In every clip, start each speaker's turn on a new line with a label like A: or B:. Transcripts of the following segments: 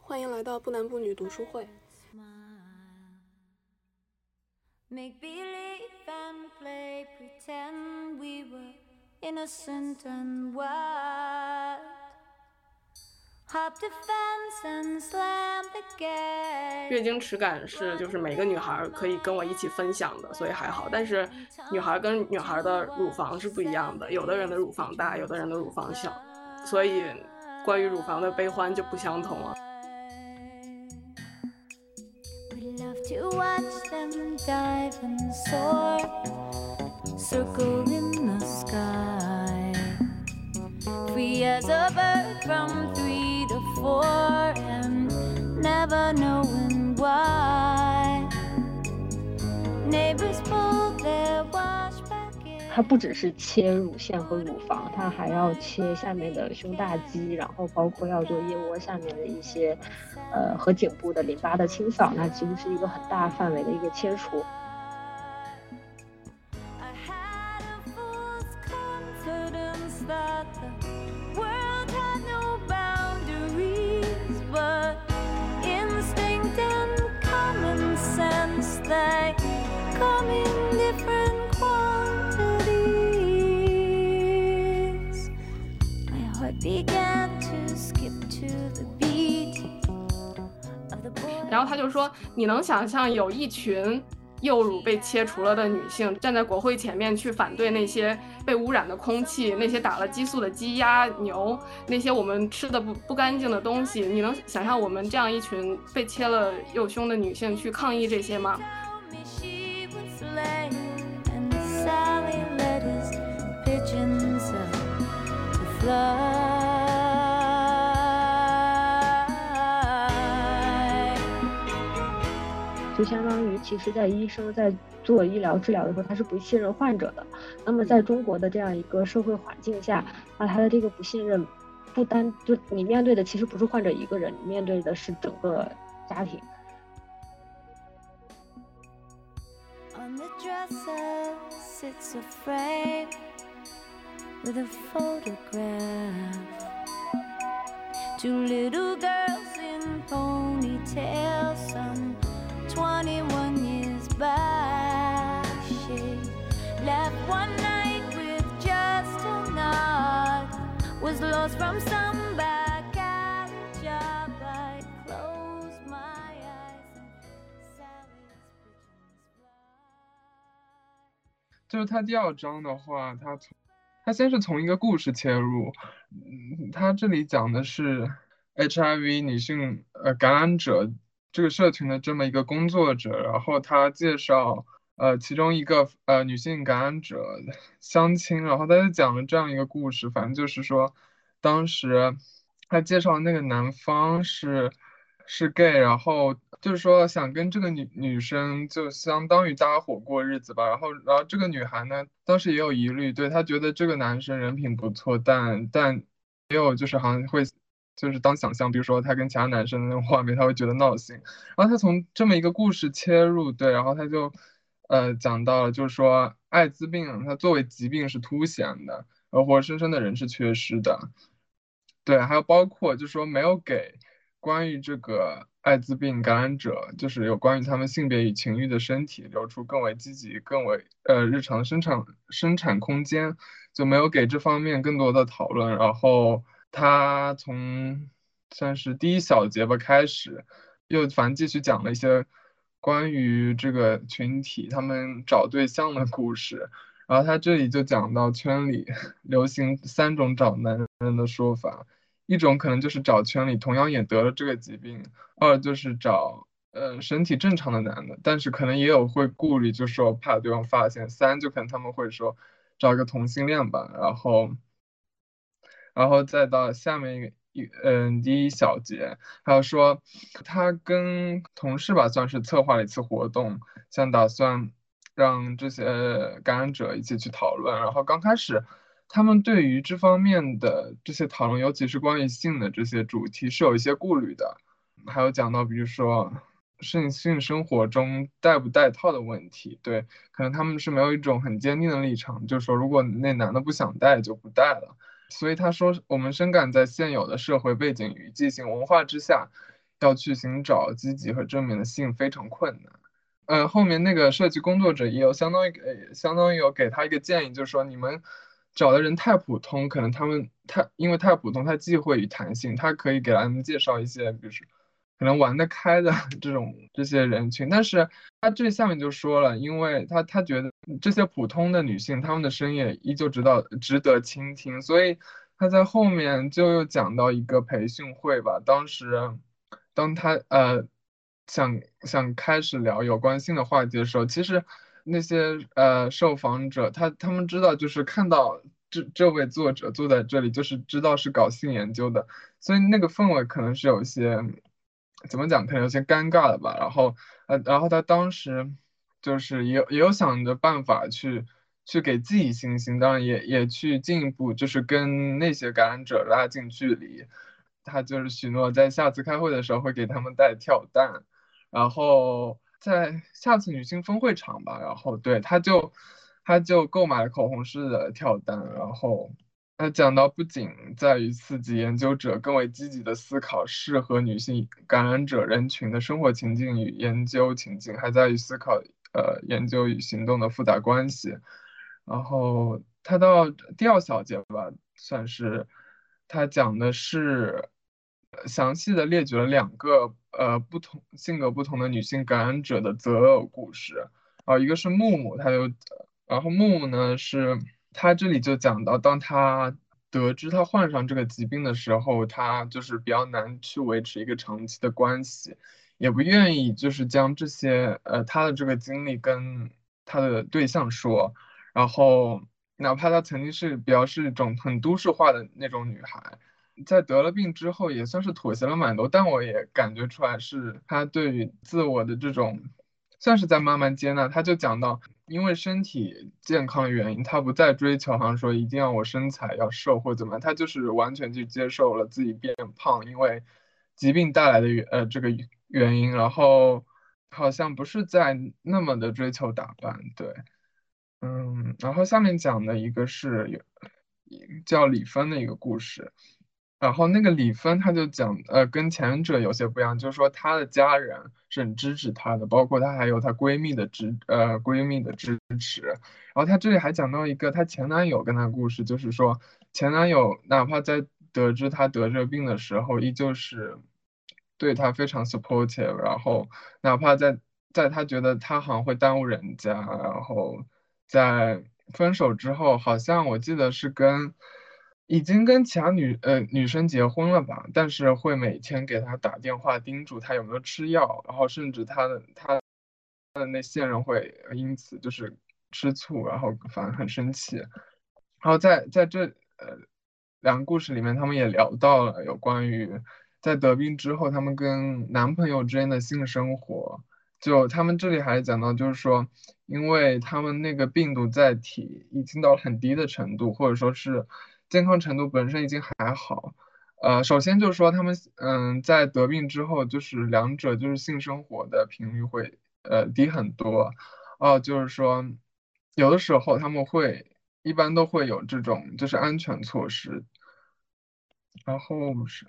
A: 欢迎来到不男不女读书会。月经耻感是就是每个女孩可以跟我一起分享的，所以还好。但是女孩跟女孩的乳房是不一样的，有的人的乳房大，有的人的乳房小，所以关于乳房的悲欢就不相同了。我 never know why。
B: 它不只是切乳腺和乳房，它还要切下面的胸大肌，然后包括要做腋窝下面的一些，呃和颈部的淋巴的清扫，那其实是一个很大范围的一个切除。
A: 然后他就说：“你能想象有一群幼乳被切除了的女性站在国会前面去反对那些被污染的空气、那些打了激素的鸡鸭牛、那些我们吃的不不干净的东西？你能想象我们这样一群被切了右胸的女性去抗议这些吗？”
B: 就相当于，其实，在医生在做医疗治疗的时候，他是不信任患者的。那么，在中国的这样一个社会环境下，那他的这个不信任，不单就你面对的其实不是患者一个人，你面对的是整个家庭。
C: 就是他第二章的话，他从 他先是从一个故事切入，嗯，他这里讲的是 HIV 女性呃感染者这个社群的这么一个工作者，然后他介绍。呃，其中一个呃女性感染者相亲，然后他就讲了这样一个故事，反正就是说，当时他介绍那个男方是是 gay，然后就是说想跟这个女女生就相当于搭伙过日子吧，然后然后这个女孩呢，当时也有疑虑，对她觉得这个男生人品不错，但但也有就是好像会就是当想象，比如说他跟其他男生的那种画面，他会觉得闹心，然后他从这么一个故事切入，对，然后他就。呃，讲到了，就是说艾滋病它作为疾病是凸显的，而活生生的人是缺失的。对，还有包括就是说没有给关于这个艾滋病感染者，就是有关于他们性别与情欲的身体留出更为积极、更为呃日常生产生产空间，就没有给这方面更多的讨论。然后他从算是第一小节吧开始，又反正继续讲了一些。关于这个群体，他们找对象的故事，然后他这里就讲到圈里 流行三种找男人的说法，一种可能就是找圈里同样也得了这个疾病，二就是找呃身体正常的男的，但是可能也有会顾虑，就说怕对方发现，三就可能他们会说找个同性恋吧，然后，然后再到下面一个。一嗯，第一小节还有说，他跟同事吧，算是策划了一次活动，想打算让这些感染者一起去讨论。然后刚开始，他们对于这方面的这些讨论，尤其是关于性的这些主题，是有一些顾虑的。还有讲到，比如说性性生活中戴不戴套的问题，对，可能他们是没有一种很坚定的立场，就是说如果那男的不想戴，就不戴了。所以他说，我们深感在现有的社会背景与畸形文化之下，要去寻找积极和正面的性非常困难。呃，后面那个设计工作者也有相当于给，相当于有给他一个建议，就是说你们找的人太普通，可能他们太因为太普通，太忌讳与弹性，他可以给他们介绍一些，比如说可能玩得开的 这种这些人群。但是他这下面就说了，因为他他觉得这些普通的女性，她们的声音依旧值得值得倾听，所以他在后面就又讲到一个培训会吧，当时当他呃。想想开始聊有关性的话题的时候，其实那些呃受访者他他们知道，就是看到这这位作者坐在这里，就是知道是搞性研究的，所以那个氛围可能是有些怎么讲，可能有些尴尬的吧。然后呃，然后他当时就是也有也有想着办法去去给自己信心，当然也也去进一步就是跟那些感染者拉近距离。他就是许诺在下次开会的时候会给他们带跳蛋。然后在下次女性峰会场吧，然后对他就他就购买了口红式的跳单，然后他讲到不仅在于刺激研究者更为积极的思考适合女性感染者人群的生活情境与研究情境，还在于思考呃研究与行动的复杂关系。然后他到第二小节吧，算是他讲的是。详细的列举了两个呃不同性格不同的女性感染者的择偶故事，啊，一个是木木，他就，然后木木呢是他这里就讲到，当他得知他患上这个疾病的时候，他就是比较难去维持一个长期的关系，也不愿意就是将这些呃他的这个经历跟他的对象说，然后哪怕他曾经是比较是一种很都市化的那种女孩。在得了病之后，也算是妥协了蛮多，但我也感觉出来是他对于自我的这种，算是在慢慢接纳。他就讲到，因为身体健康原因，他不再追求，好像说一定要我身材要瘦或怎么，他就是完全去接受了自己变胖，因为疾病带来的原呃这个原因，然后好像不是在那么的追求打扮，对，嗯，然后下面讲的一个是有叫李芬的一个故事。然后那个李芬，她就讲，呃，跟前者有些不一样，就是说她的家人是很支持她的，包括她还有她闺蜜的支，呃，闺蜜的支持。然后她这里还讲到一个她前男友跟她故事，就是说前男友哪怕在得知她得这病的时候，依旧是对她非常 supportive，然后哪怕在在她觉得她好像会耽误人家，然后在分手之后，好像我记得是跟。已经跟其他女呃女生结婚了吧，但是会每天给她打电话叮嘱她有没有吃药，然后甚至她的她她的那现任会因此就是吃醋，然后反而很生气。然后在在这呃两个故事里面，他们也聊到了有关于在得病之后，他们跟男朋友之间的性生活。就他们这里还讲到，就是说，因为他们那个病毒载体已经到了很低的程度，或者说是。健康程度本身已经还好，呃，首先就是说他们，嗯，在得病之后，就是两者就是性生活的频率会，呃，低很多，哦，就是说，有的时候他们会，一般都会有这种就是安全措施，然后是，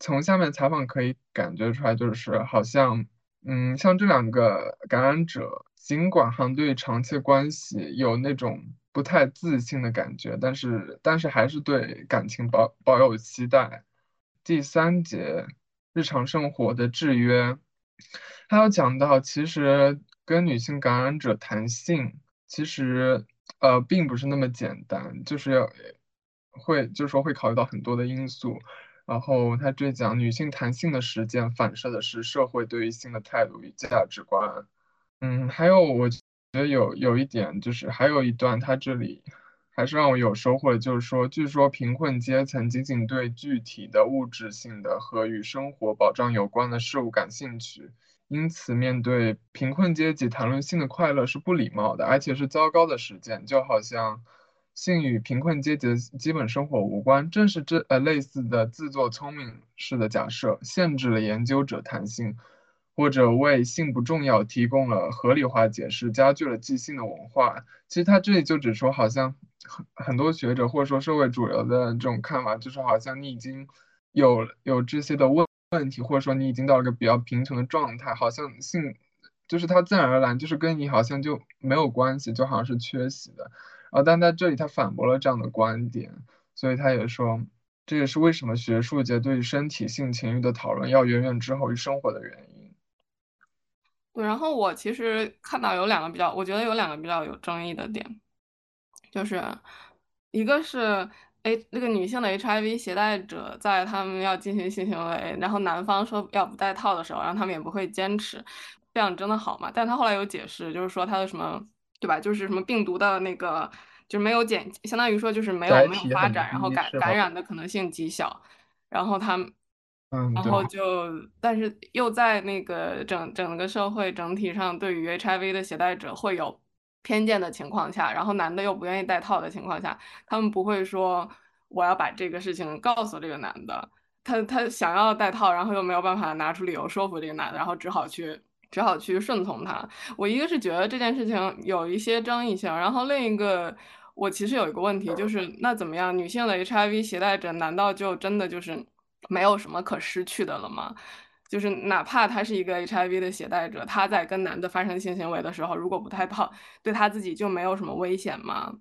C: 从下面采访可以感觉出来，就是好像，嗯，像这两个感染者，尽管哈对长期关系有那种。不太自信的感觉，但是但是还是对感情保保有期待。第三节日常生活的制约，他有讲到，其实跟女性感染者谈性，其实呃并不是那么简单，就是要会就是说会考虑到很多的因素。然后他这讲女性谈性的实践反射的是社会对于性的态度与价值观。嗯，还有我。觉得有有一点，就是还有一段，他这里还是让我有收获，就是说，据说贫困阶层仅仅对具体的物质性的和与生活保障有关的事物感兴趣，因此面对贫困阶级谈论性的快乐是不礼貌的，而且是糟糕的实践，就好像性与贫困阶级的基本生活无关。正是这呃类似的自作聪明式的假设，限制了研究者谈性。或者为性不重要提供了合理化解释，加剧了既性的文化。其实他这里就只说，好像很很多学者或者说社会主流的这种看法，就是好像你已经有有这些的问问题，或者说你已经到了一个比较贫穷的状态，好像性就是它自然而然就是跟你好像就没有关系，就好像是缺席的。啊，但在这里他反驳了这样的观点，所以他也说，这也是为什么学术界对于身体性情欲的讨论要远远滞后于生活的原因。
A: 对，然后我其实看到有两个比较，我觉得有两个比较有争议的点，就是一个是 A 那个女性的 HIV 携带者在他们要进行性行为，然后男方说要不戴套的时候，然后他们也不会坚持，这样真的好吗？但他后来有解释，就是说他的什么，对吧？就是什么病毒的那个就是没有减，相当于说就是没有没有发展，然后感感染的可能性极小，然后他们。然后就，但是又在那个整整个社会整体上对于 HIV 的携带者会有偏见的情况下，然后男的又不愿意戴套的情况下，他们不会说我要把这个事情告诉这个男的，他他想要戴套，然后又没有办法拿出理由说服这个男的，然后只好去只好去顺从他。我一个是觉得这件事情有一些争议性，然后另一个我其实有一个问题，就是那怎么样，女性的 HIV 携带者难道就真的就是？没有什么可失去的了吗？就是哪怕他是一个 HIV 的携带者，他在跟男的发生性行为的时候，如果不戴套，对他自己就没有什么危险吗？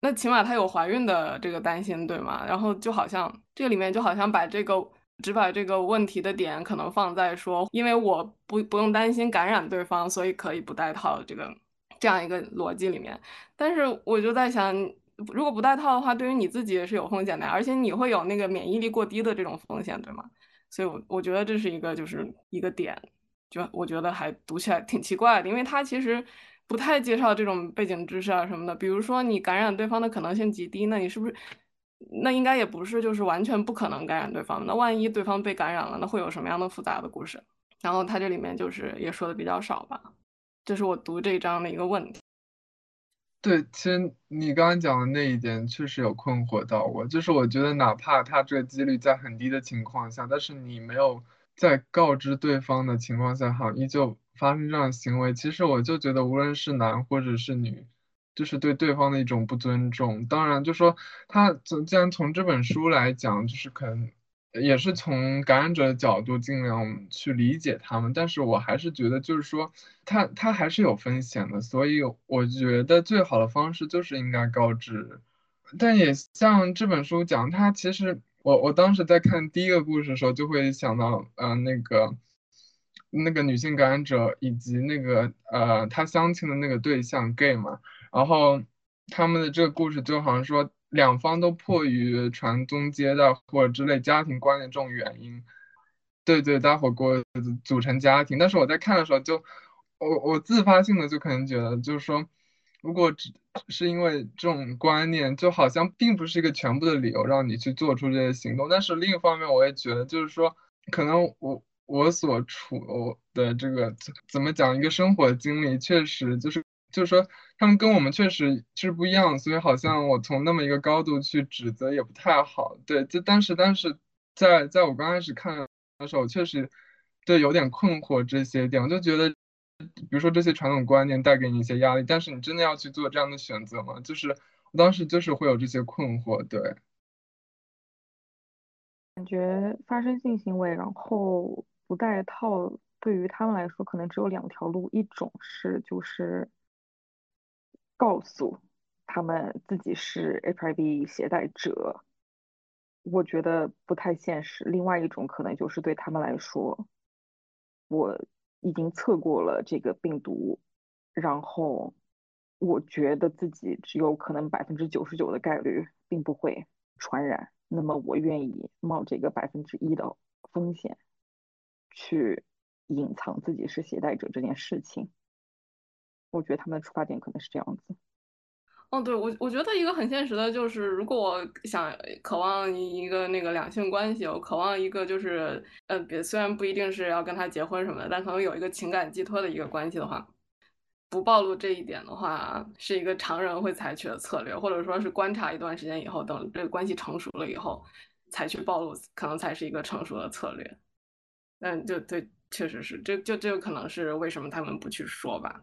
A: 那起码他有怀孕的这个担心，对吗？然后就好像这里面就好像把这个只把这个问题的点可能放在说，因为我不不用担心感染对方，所以可以不戴套这个这样一个逻辑里面。但是我就在想。如果不戴套的话，对于你自己也是有风险的，而且你会有那个免疫力过低的这种风险，对吗？所以，我我觉得这是一个就是一个点，就我觉得还读起来挺奇怪的，因为他其实不太介绍这种背景知识啊什么的。比如说你感染对方的可能性极低，那你是不是那应该也不是就是完全不可能感染对方？那万一对方被感染了，那会有什么样的复杂的故事？然后他这里面就是也说的比较少吧，这是我读这一章的一个问题。
C: 对，其实你刚刚讲的那一点确实有困惑到我，就是我觉得哪怕他这个几率在很低的情况下，但是你没有在告知对方的情况下，哈，依旧发生这样的行为，其实我就觉得无论是男或者是女，就是对对方的一种不尊重。当然，就说他既然从这本书来讲，就是可能。也是从感染者的角度尽量去理解他们，但是我还是觉得，就是说，他他还是有风险的，所以我觉得最好的方式就是应该告知。但也像这本书讲，他其实我我当时在看第一个故事的时候，就会想到，嗯，那个那个女性感染者以及那个呃，他相亲的那个对象 gay 嘛，然后他们的这个故事就好像说。两方都迫于传宗接代或者之类家庭观念这种原因，对对，搭伙过组成家庭。但是我在看的时候，就我我自发性的就可能觉得，就是说，如果只是因为这种观念，就好像并不是一个全部的理由让你去做出这些行动。但是另一方面，我也觉得，就是说，可能我我所处的这个怎么讲，一个生活经历，确实就是。就是说，他们跟我们确实是不一样，所以好像我从那么一个高度去指责也不太好。对，就但是但是在在我刚开始看的时候，确实对有点困惑这些点，我就觉得，比如说这些传统观念带给你一些压力，但是你真的要去做这样的选择吗？就是我当时就是会有这些困惑。对，
B: 感觉发生性行为然后不戴套，对于他们来说可能只有两条路，一种是就是。告诉他们自己是 HIV 携带者，我觉得不太现实。另外一种可能就是对他们来说，我已经测过了这个病毒，然后我觉得自己只有可能百分之九十九的概率并不会传染，那么我愿意冒这个百分之一的风险，去隐藏自己是携带者这件事情。我觉得他们的出发点可能是这样子。
A: 哦，对我，我觉得一个很现实的就是，如果我想渴望一个那个两性关系，我渴望一个就是，呃，别虽然不一定是要跟他结婚什么的，但可能有一个情感寄托的一个关系的话，不暴露这一点的话，是一个常人会采取的策略，或者说是观察一段时间以后，等这个关系成熟了以后，才去暴露，可能才是一个成熟的策略。嗯，就对。确实是，这就这个可能是为什么他们不去说吧。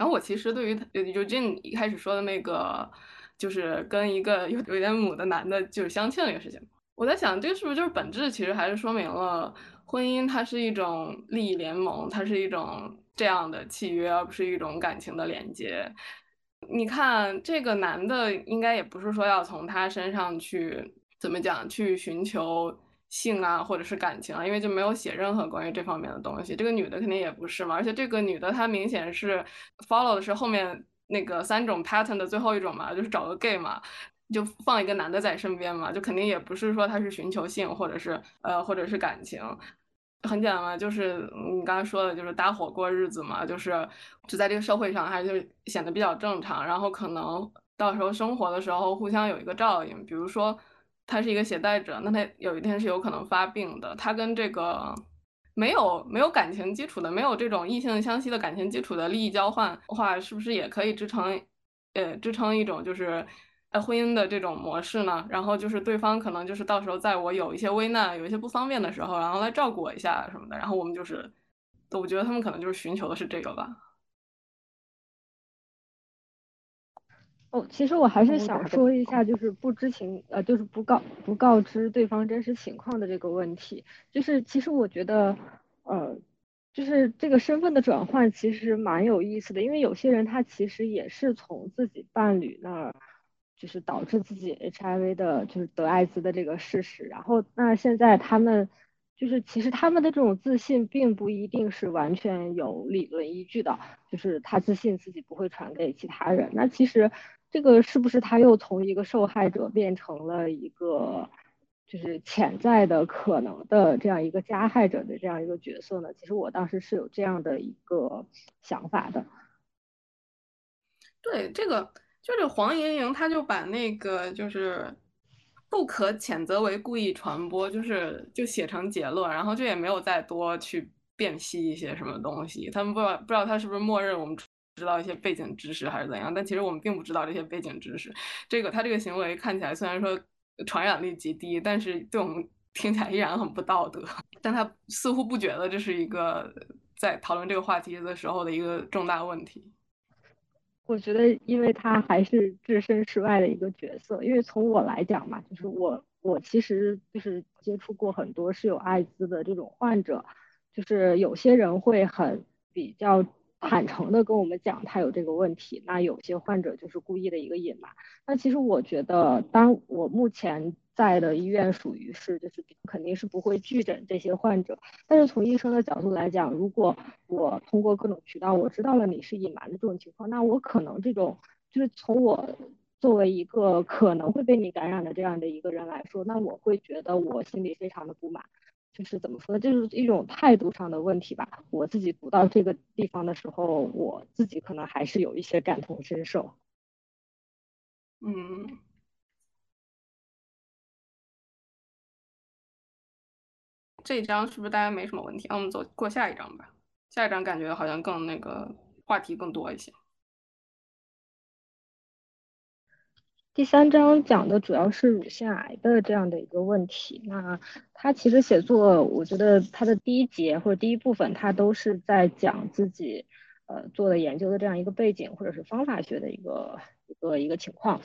A: 然后我其实对于 Eugene 一开始说的那个，就是跟一个有有点母的男的，就是相亲那个事情，我在想，这个是不是就是本质其实还是说明了婚姻它是一种利益联盟，它是一种这样的契约，而不是一种感情的连接。你看这个男的，应该也不是说要从他身上去怎么讲，去寻求。性啊，或者是感情啊，因为就没有写任何关于这方面的东西。这个女的肯定也不是嘛，而且这个女的她明显是 follow 的是后面那个三种 pattern 的最后一种嘛，就是找个 gay 嘛，就放一个男的在身边嘛，就肯定也不是说她是寻求性或者是呃或者是感情，很简单嘛，就是你刚才说的，就是搭伙过日子嘛，就是就在这个社会上还是显得比较正常，然后可能到时候生活的时候互相有一个照应，比如说。他是一个携带者，那他有一天是有可能发病的。他跟这个没有没有感情基础的、没有这种异性相吸的感情基础的利益交换的话，是不是也可以支撑呃支撑一种就是呃婚姻的这种模式呢？然后就是对方可能就是到时候在我有一些危难、有一些不方便的时候，然后来照顾我一下什么的。然后我们就是，我觉得他们可能就是寻求的是这个吧。
B: 哦，其实我还是想说一下，就是不知情，呃，就是不告不告知对方真实情况的这个问题。就是其实我觉得，呃，就是这个身份的转换其实蛮有意思的，因为有些人他其实也是从自己伴侣那儿，就是导致自己 HIV 的，就是得艾滋的这个事实。然后那现在他们，就是其实他们的这种自信并不一定是完全有理论依据的，就是他自信自己不会传给其他人。那其实。这个是不是他又从一个受害者变成了一个就是潜在的可能的这样一个加害者的这样一个角色呢？其实我当时是有这样的一个想法的。
A: 对，这个就是黄莹莹，她就把那个就是不可谴责为故意传播，就是就写成结论，然后就也没有再多去辨析一些什么东西。他们不知道不知道他是不是默认我们。知道一些背景知识还是怎样，但其实我们并不知道这些背景知识。这个他这个行为看起来虽然说传染力极低，但是对我们听起来依然很不道德。但他似乎不觉得这是一个在讨论这个话题的时候的一个重大问题。
B: 我觉得，因为他还是置身事外的一个角色。因为从我来讲嘛，就是我我其实就是接触过很多是有艾滋的这种患者，就是有些人会很比较。坦诚的跟我们讲他有这个问题，那有些患者就是故意的一个隐瞒。那其实我觉得，当我目前在的医院属于是就是肯定是不会拒诊这些患者。但是从医生的角度来讲，如果我通过各种渠道我知道了你是隐瞒的这种情况，那我可能这种就是从我作为一个可能会被你感染的这样的一个人来说，那我会觉得我心里非常的不满。就是怎么说呢？就是一种态度上的问题吧。我自己读到这个地方的时候，我自己可能还是有一些感同身受。
A: 嗯，这一章是不是大家没什么问题？那我们走过下一章吧。下一章感觉好像更那个话题更多一些。
B: 第三章讲的主要是乳腺癌的这样的一个问题。那他其实写作，我觉得他的第一节或者第一部分，他都是在讲自己呃做的研究的这样一个背景或者是方法学的一个一个一个情况。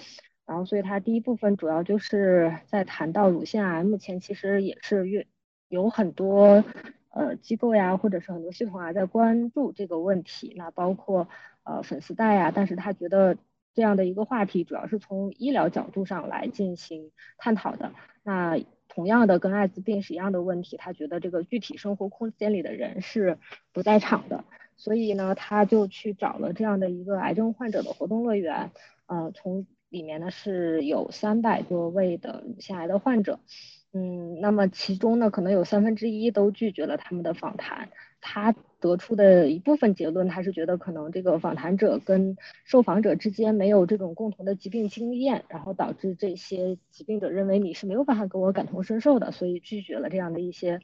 B: 然后，所以他第一部分主要就是在谈到乳腺癌，目前其实也是越有很多呃机构呀，或者是很多系统啊在关注这个问题。那包括呃粉丝带呀，但是他觉得。这样的一个话题，主要是从医疗角度上来进行探讨的。那同样的，跟艾滋病是一样的问题，他觉得这个具体生活空间里的人是不在场的，所以呢，他就去找了这样的一个癌症患者的活动乐园，呃，从里面呢是有三百多位的乳腺癌的患者，嗯，那么其中呢，可能有三分之一都拒绝了他们的访谈。他得出的一部分结论，他是觉得可能这个访谈者跟受访者之间没有这种共同的疾病经验，然后导致这些疾病者认为你是没有办法跟我感同身受的，所以拒绝了这样的一些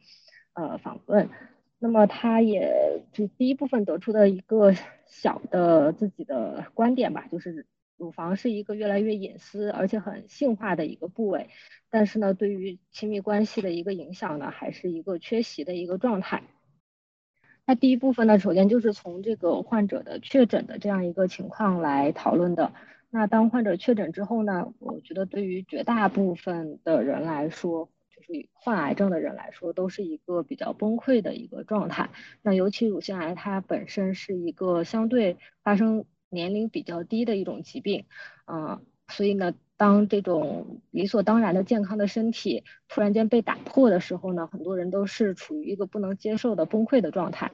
B: 呃访问。那么他也就第一部分得出的一个小的自己的观点吧，就是乳房是一个越来越隐私而且很性化的一个部位，但是呢，对于亲密关系的一个影响呢，还是一个缺席的一个状态。那第一部分呢，首先就是从这个患者的确诊的这样一个情况来讨论的。那当患者确诊之后呢，我觉得对于绝大部分的人来说，就是患癌症的人来说，都是一个比较崩溃的一个状态。那尤其乳腺癌，它本身是一个相对发生年龄比较低的一种疾病，嗯，所以呢，当这种理所当然的健康的身体突然间被打破的时候呢，很多人都是处于一个不能接受的崩溃的状态。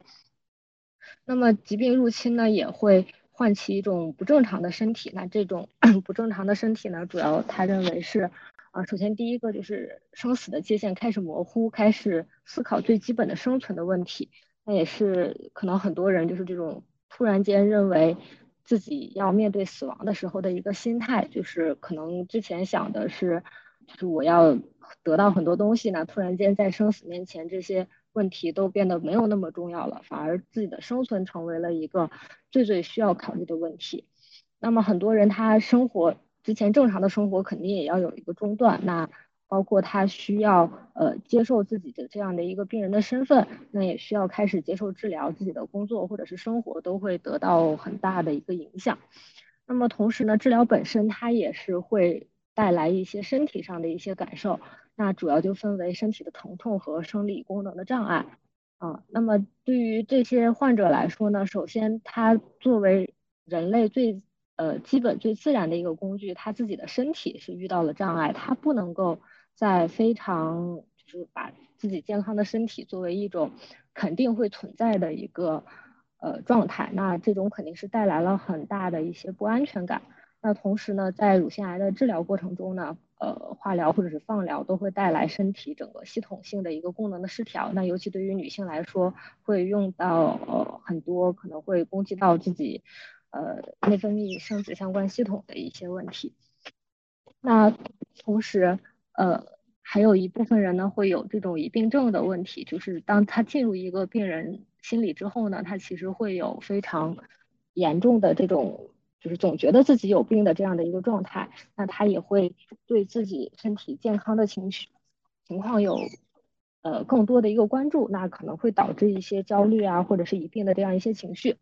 B: 那么疾病入侵呢，也会。唤起一种不正常的身体，那这种 不正常的身体呢，主要他认为是，啊，首先第一个就是生死的界限开始模糊，开始思考最基本的生存的问题，那也是可能很多人就是这种突然间认为自己要面对死亡的时候的一个心态，就是可能之前想的是，就是我要得到很多东西呢，突然间在生死面前这些。问题都变得没有那么重要了，反而自己的生存成为了一个最最需要考虑的问题。那么很多人他生活之前正常的生活肯定也要有一个中断，那包括他需要呃接受自己的这样的一个病人的身份，那也需要开始接受治疗，自己的工作或者是生活都会得到很大的一个影响。那么同时呢，治疗本身它也是会带来一些身体上的一些感受。那主要就分为身体的疼痛和生理功能的障碍，啊，那么对于这些患者来说呢，首先他作为人类最呃基本最自然的一个工具，他自己的身体是遇到了障碍，他不能够在非常就是把自己健康的身体作为一种肯定会存在的一个呃状态，那这种肯定是带来了很大的一些不安全感。那同时呢，在乳腺癌的治疗过程中呢。呃，化疗或者是放疗都会带来身体整个系统性的一个功能的失调。那尤其对于女性来说，会用到呃很多可能会攻击到自己呃内分泌、生殖相关系统的一些问题。那同时呃还有一部分人呢会有这种疑病症的问题，就是当他进入一个病人心理之后呢，他其实会有非常严重的这种。就是总觉得自己有病的这样的一个状态，那他也会对自己身体健康的情绪情况有呃更多的一个关注，那可能会导致一些焦虑啊，或者是疑病的这样一些情绪。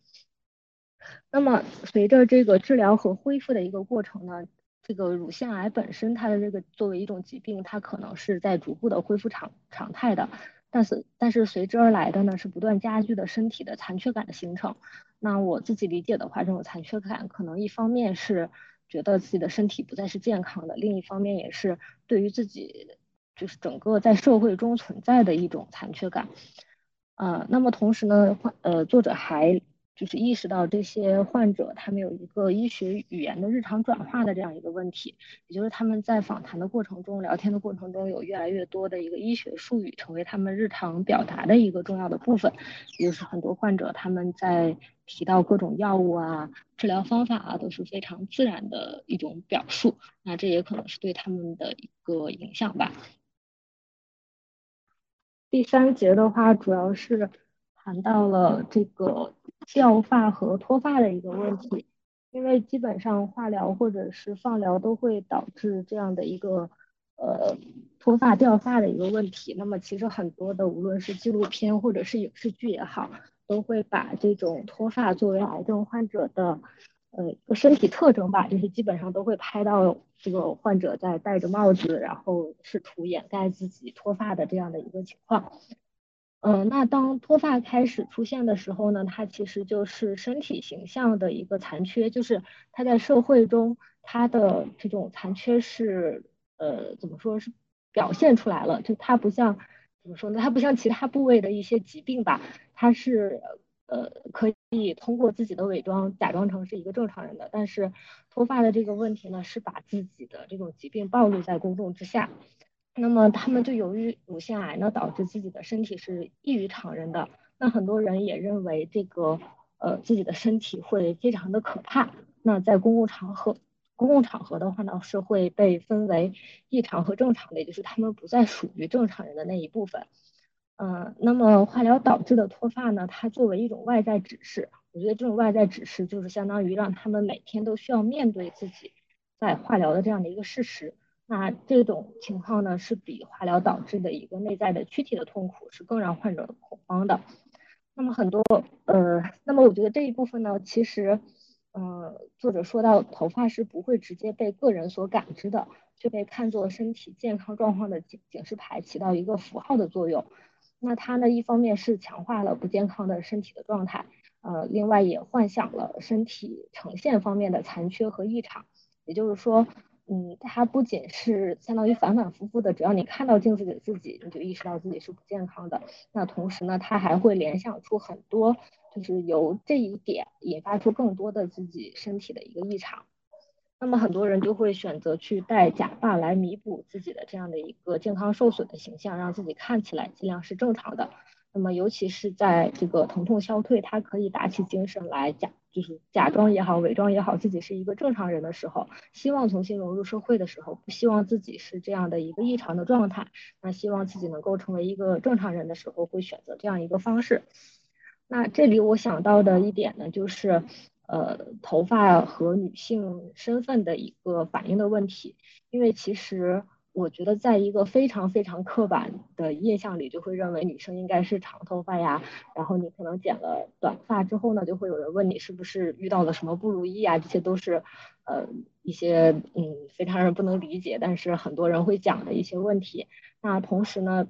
B: 那么随着这个治疗和恢复的一个过程呢，这个乳腺癌本身它的这个作为一种疾病，它可能是在逐步的恢复常常态的。但是，但是随之而来的呢，是不断加剧的身体的残缺感的形成。那我自己理解的话，这种残缺感可能一方面是觉得自己的身体不再是健康的，另一方面也是对于自己就是整个在社会中存在的一种残缺感。呃，那么同时呢，呃，作者还。就是意识到这些患者他们有一个医学语言的日常转化的这样一个问题，也就是他们在访谈的过程中、聊天的过程中，有越来越多的一个医学术语成为他们日常表达的一个重要的部分。也就是很多患者他们在提到各种药物啊、治疗方法啊，都是非常自然的一种表述。那这也可能是对他们的一个影响吧。第三节的话，主要是。谈到了这个掉发和脱发的一个问题，因为基本上化疗或者是放疗都会导致这样的一个呃脱发掉发的一个问题。那么其实很多的无论是纪录片或者是影视剧也好，都会把这种脱发作为癌症患者的呃一个身体特征吧，就是基本上都会拍到这个患者在戴着帽子，然后试图掩盖自己脱发的这样的一个情况。嗯，那当脱发开始出现的时候呢，它其实就是身体形象的一个残缺，就是它在社会中它的这种残缺是呃怎么说是表现出来了，就它不像怎么说呢，它不像其他部位的一些疾病吧，它是呃可以通过自己的伪装假装成是一个正常人的，但是脱发的这个问题呢，是把自己的这种疾病暴露在公众之下。那么他们就由于乳腺癌呢，导致自己的身体是异于常人的。那很多人也认为这个呃自己的身体会非常的可怕。那在公共场合，公共场合的话呢，是会被分为异常和正常的，也就是他们不再属于正常人的那一部分。嗯，那么化疗导致的脱发呢，它作为一种外在指示，我觉得这种外在指示就是相当于让他们每天都需要面对自己在化疗的这样的一个事实。那这种情况呢，是比化疗导致的一个内在的躯体的痛苦是更让患者恐慌的。那么很多呃，那么我觉得这一部分呢，其实，呃，作者说到头发是不会直接被个人所感知的，却被看作身体健康状况的警警示牌，起到一个符号的作用。那它呢，一方面是强化了不健康的身体的状态，呃，另外也幻想了身体呈现方面的残缺和异常。也就是说。嗯，它不仅是相当于反反复复的，只要你看到镜子里的自己，你就意识到自己是不健康的。那同时呢，它还会联想出很多，就是由这一点引发出更多的自己身体的一个异常。那么很多人就会选择去戴假发来弥补自己的这样的一个健康受损的形象，让自己看起来尽量是正常的。那么尤其是在这个疼痛消退，他可以打起精神来假。就是假装也好，伪装也好，自己是一个正常人的时候，希望重新融入社会的时候，不希望自己是这样的一个异常的状态，那希望自己能够成为一个正常人的时候，会选择这样一个方式。那这里我想到的一点呢，就是呃，头发和女性身份的一个反应的问题，因为其实。我觉得在一个非常非常刻板的印象里，就会认为女生应该是长头发呀。然后你可能剪了短发之后呢，就会有人问你是不是遇到了什么不如意啊？这些都是呃一些嗯非常人不能理解，但是很多人会讲的一些问题。那同时呢，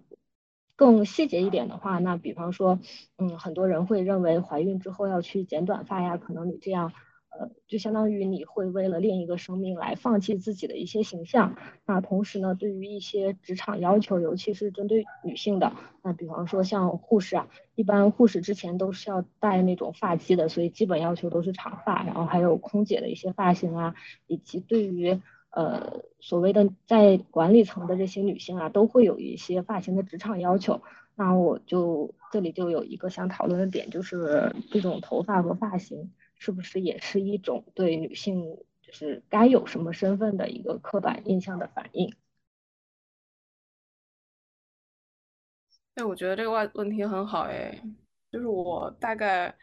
B: 更细节一点的话，那比方说嗯很多人会认为怀孕之后要去剪短发呀，可能你这样。呃，就相当于你会为了另一个生命来放弃自己的一些形象。那同时呢，对于一些职场要求，尤其是针对女性的，那比方说像护士啊，一般护士之前都是要戴那种发髻的，所以基本要求都是长发。然后还有空姐的一些发型啊，以及对于呃所谓的在管理层的这些女性啊，都会有一些发型的职场要求。那我就这里就有一个想讨论的点，就是这种头发和发型。是不是也是一种对女性就是该有什么身份的一个刻板印象的反应？
A: 哎，我觉得这个问问题很好哎，就是我大概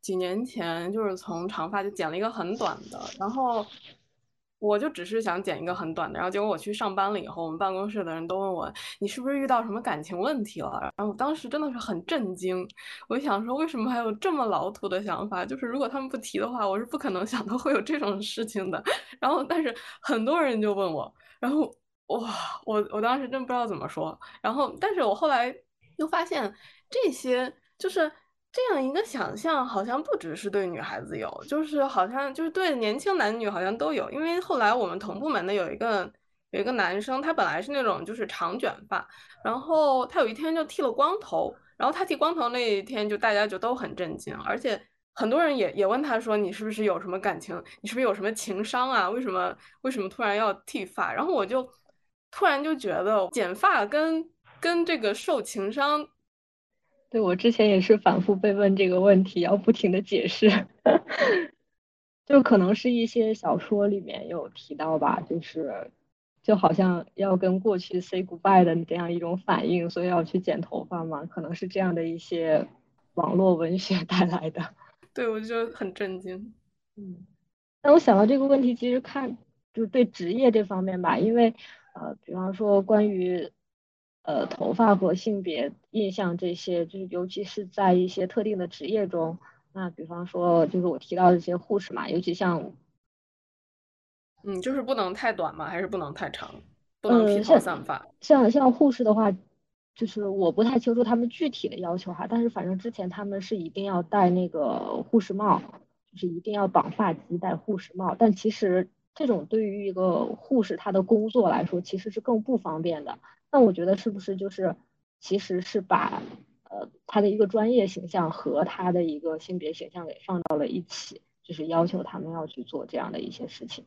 A: 几年前就是从长发就剪了一个很短的，然后。我就只是想剪一个很短的，然后结果我去上班了以后，我们办公室的人都问我，你是不是遇到什么感情问题了？然后我当时真的是很震惊，我想说为什么还有这么老土的想法？就是如果他们不提的话，我是不可能 想到会有这种事情的。然后但是很多人就问我，然后哇，我我当时真不知道怎么说。然后但是我后来又发现这些就是。这样一个想象好像不只是对女孩子有，就是好像就是对年轻男女好像都有。因为后来我们同部门的有一个有一个男生，他本来是那种就是长卷发，然后他有一天就剃了光头，然后他剃光头那一天就大家就都很震惊，而且很多人也也问他说你是不是有什么感情，你是不是有什么情商啊？为什么为什么突然要剃发？然后我就突然就觉得剪发跟跟这个受情商。
B: 对我之前也是反复被问这个问题，要不停的解释，就可能是一些小说里面有提到吧，就是就好像要跟过去 say goodbye 的这样一种反应，所以要去剪头发嘛，可能是这样的一些网络文学带来的。
A: 对，我就很震惊。
B: 嗯，但我想到这个问题，其实看就是对职业这方面吧，因为呃，比方说关于。呃，头发和性别印象这些，就是尤其是在一些特定的职业中，那比方说，就是我提到的这些护士嘛，尤其像，
A: 嗯，就是不能太短嘛，还是不能太长，不能披头散发。
B: 像像护士的话，就是我不太清楚他们具体的要求哈，但是反正之前他们是一定要戴那个护士帽，就是一定要绑发髻戴护士帽，但其实这种对于一个护士她的工作来说，其实是更不方便的。那我觉得是不是就是，其实是把呃他的一个专业形象和他的一个性别形象给放到了一起，就是要求他们要去做这样的一些事情。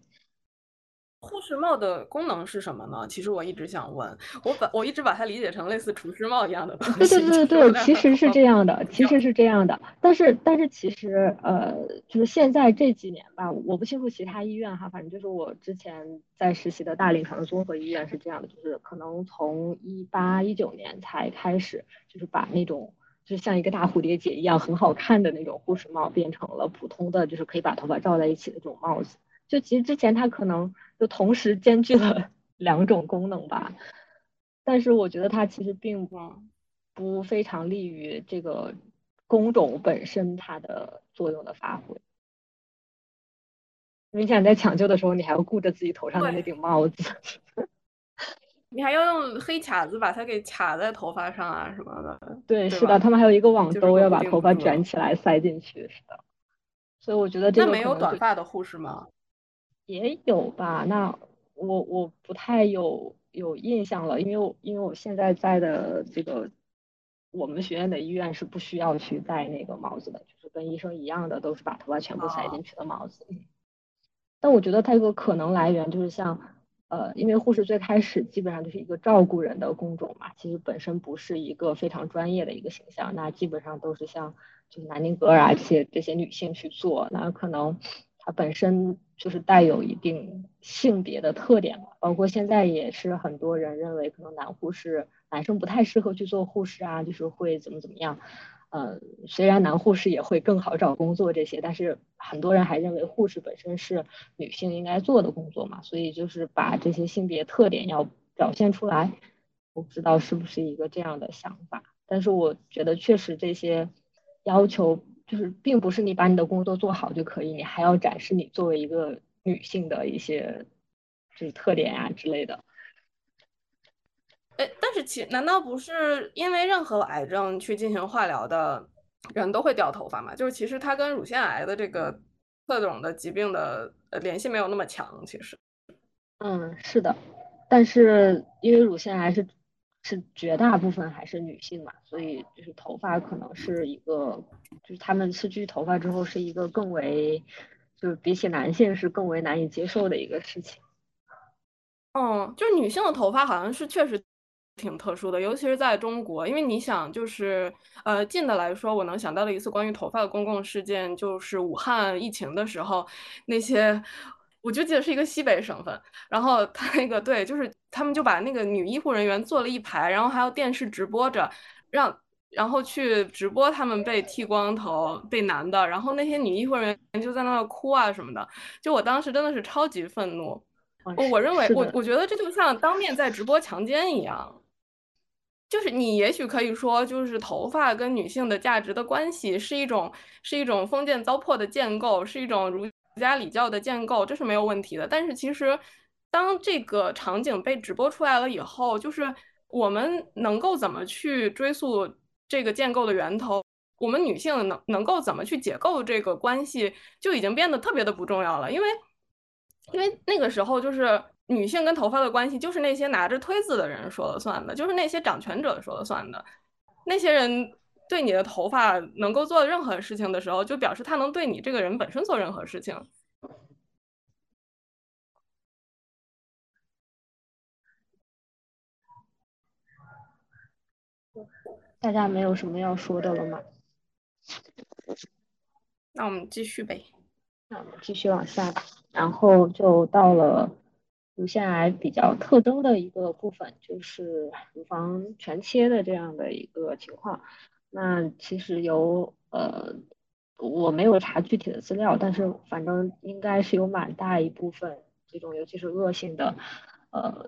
A: 护士帽的功能是什么呢？其实我一直想问，我把我一直把它理解成类似厨师帽一样的东西。
B: 对对对对，其实是这样的，其实是这样的。但是但是其实呃，就是现在这几年吧，我不清楚其他医院哈，反正就是我之前在实习的大临床综合医院是这样的，就是可能从一八一九年才开始，就是把那种就是像一个大蝴蝶结一样很好看的那种护士帽变成了普通的，就是可以把头发罩在一起的这种帽子。就其实之前它可能就同时兼具了 两种功能吧，但是我觉得它其实并不不非常利于这个工种本身它的作用的发挥。因为像你在抢救的时候，你还要顾着自己头上的那顶帽子，
A: 你还要用黑卡子把它给卡在头发上啊什么的。
B: 对，是的，他们还有一个网兜要把头发
A: 卷
B: 起来塞进去，是的。所以我觉得这个
A: 那没有短发的护士吗？
B: 也有吧，那我我不太有有印象了，因为我因为我现在在的这个我们学院的医院是不需要去戴那个帽子的，就是跟医生一样的，都是把头发全部塞进去的帽子。但我觉得它一个可能来源就是像，呃，因为护士最开始基本上就是一个照顾人的工种嘛，其实本身不是一个非常专业的一个形象，那基本上都是像就是南丁格尔啊这些这些女性去做，那可能她本身就是带有一定性别的特点嘛，包括现在也是很多人认为可能男护士男生不太适合去做护士啊，就是会怎么怎么样。呃，虽然男护士也会更好找工作这些，但是很多人还认为护士本身是女性应该做的工作嘛，所以就是把这些性别特点要表现出来。我不知道是不是一个这样的想法，但是我觉得确实这些要求就是并不是你把你的工作做好就可以，你还要展示你作为一个女性的一些就是特点啊之类的。
A: 哎，但是其难道不是因为任何癌症去进行化疗的人都会掉头发吗？就是其实它跟乳腺癌的这个特种的疾病的呃联系没有那么强。其实，
B: 嗯，是的，但是因为乳腺癌是是绝大部分还是女性嘛，所以就是头发可能是一个，就是他们失去头发之后是一个更为就是比起男性是更为难以接受的一个事情。
A: 嗯，就是女性的头发好像是确实。挺特殊的，尤其是在中国，因为你想，就是呃，近的来说，我能想到的一次关于头发的公共事件，就是武汉疫情的时候，那些我就记得是一个西北省份，然后他那个对，就是他们就把那个女医护人员坐了一排，然后还有电视直播着，让然后去直播他们被剃光头被男的，然后那些女医护人员就在那哭啊什么的，就我当时真的是超级愤怒，我我认为我我觉得这就像当面在直播强奸一样。就是你也许可以说，就是头发跟女性的价值的关系是一种是一种封建糟粕的建构，是一种儒家礼教的建构，这是没有问题的。但是其实，当这个场景被直播出来了以后，就是我们能够怎么去追溯这个建构的源头？我们女性能能够怎么去解构这个关系，就已经变得特别的不重要了，因为因为那个时候就是。女性跟头发的关系，就是那些拿着推子的人说了算的，就是那些掌权者说了算的。那些人对你的头发能够做任何事情的时候，就表示他能对你这个人本身做任何事情。
B: 大家没有什么要说的了吗？
A: 那我们继续呗。
B: 那我们继续往下，然后就到了。乳腺癌比较特征的一个部分就是乳房全切的这样的一个情况。那其实有呃，我没有查具体的资料，但是反正应该是有蛮大一部分这种，尤其是恶性的，呃，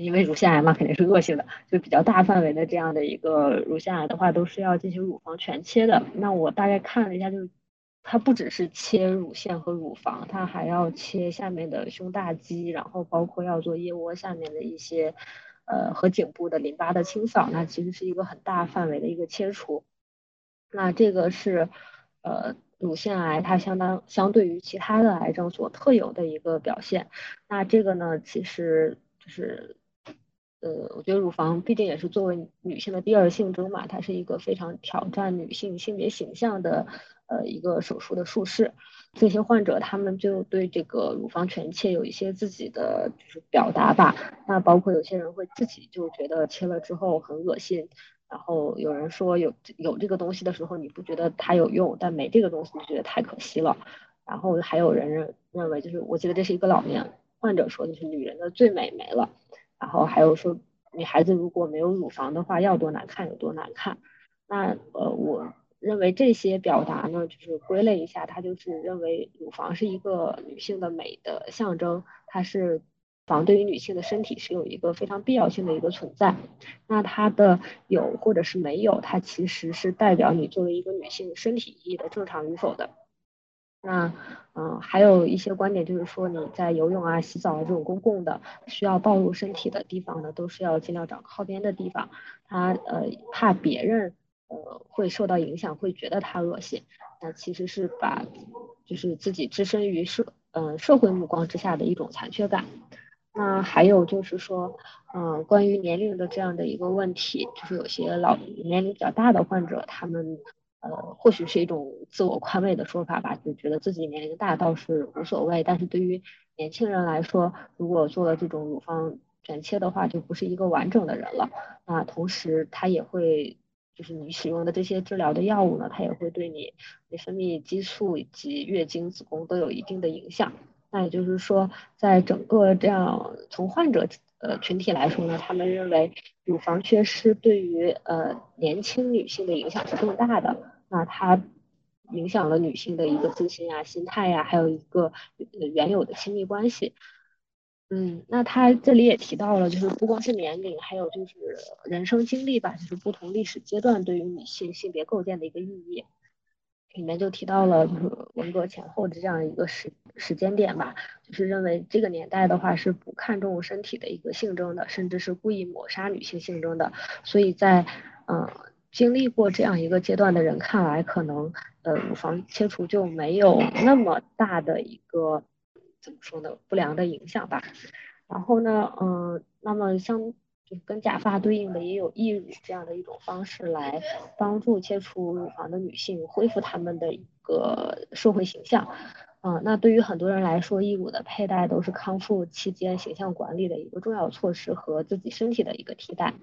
B: 因为乳腺癌嘛，肯定是恶性的，就比较大范围的这样的一个乳腺癌的话，都是要进行乳房全切的。那我大概看了一下，就是。它不只是切乳腺和乳房，它还要切下面的胸大肌，然后包括要做腋窝下面的一些，呃和颈部的淋巴的清扫，那其实是一个很大范围的一个切除。那这个是，呃，乳腺癌它相当相对于其他的癌症所特有的一个表现。那这个呢，其实就是，呃，我觉得乳房毕竟也是作为女性的第二性征嘛，它是一个非常挑战女性性别形象的。呃，一个手术的术式，这些患者他们就对这个乳房全切有一些自己的就是表达吧。那包括有些人会自己就觉得切了之后很恶心，然后有人说有有这个东西的时候你不觉得它有用，但没这个东西就觉得太可惜了。然后还有人认认为就是我记得这是一个老年患者说就是女人的最美没了。然后还有说女孩子如果没有乳房的话要多难看有多难看。那呃我。认为这些表达呢，就是归类一下，它就是认为乳房是一个女性的美的象征，它是房对于女性的身体是有一个非常必要性的一个存在。那它的有或者是没有，它其实是代表你作为一个女性身体意义的正常与否的。那嗯，还有一些观点就是说，你在游泳啊、洗澡啊这种公共的需要暴露身体的地方呢，都是要尽量找靠边的地方。他呃怕别人呃会受到影响，会觉得他恶心。那其实是把就是自己置身于社嗯社会目光之下的一种残缺感。那还有就是说，嗯，关于年龄的这样的一个问题，就是有些老年龄比较大的患者，他们。呃，或许是一种自我宽慰的说法吧，就觉得自己年龄大倒是无所谓。但是对于年轻人来说，如果做了这种乳房转切的话，就不是一个完整的人了。那同时，他也会，就是你使用的这些治疗的药物呢，它也会对你内分泌激素以及月经、子宫都有一定的影响。那也就是说，在整个这样从患者。呃，群体来说呢，他们认为乳房缺失对于呃年轻女性的影响是更大的。那它影响了女性的一个自信啊、心态呀，还有一个原有的亲密关系。嗯，那他这里也提到了，就是不光是年龄，还有就是人生经历吧，就是不同历史阶段对于女性性别构建的一个意义。里面就提到了，就是文革前后的这样一个时时间点吧，就是认为这个年代的话是不看重身体的一个性征的，甚至是故意抹杀女性性征的。所以在嗯经历过这样一个阶段的人看来，可能呃乳房切除就没有那么大的一个怎么说呢不良的影响吧。然后呢，嗯，那么像。就是跟假发对应的也有义乳这样的一种方式来帮助切除乳房的女性恢复她们的一个社会形象，嗯，那对于很多人来说，义乳的佩戴都是康复期间形象管理的一个重要措施和自己身体的一个替代。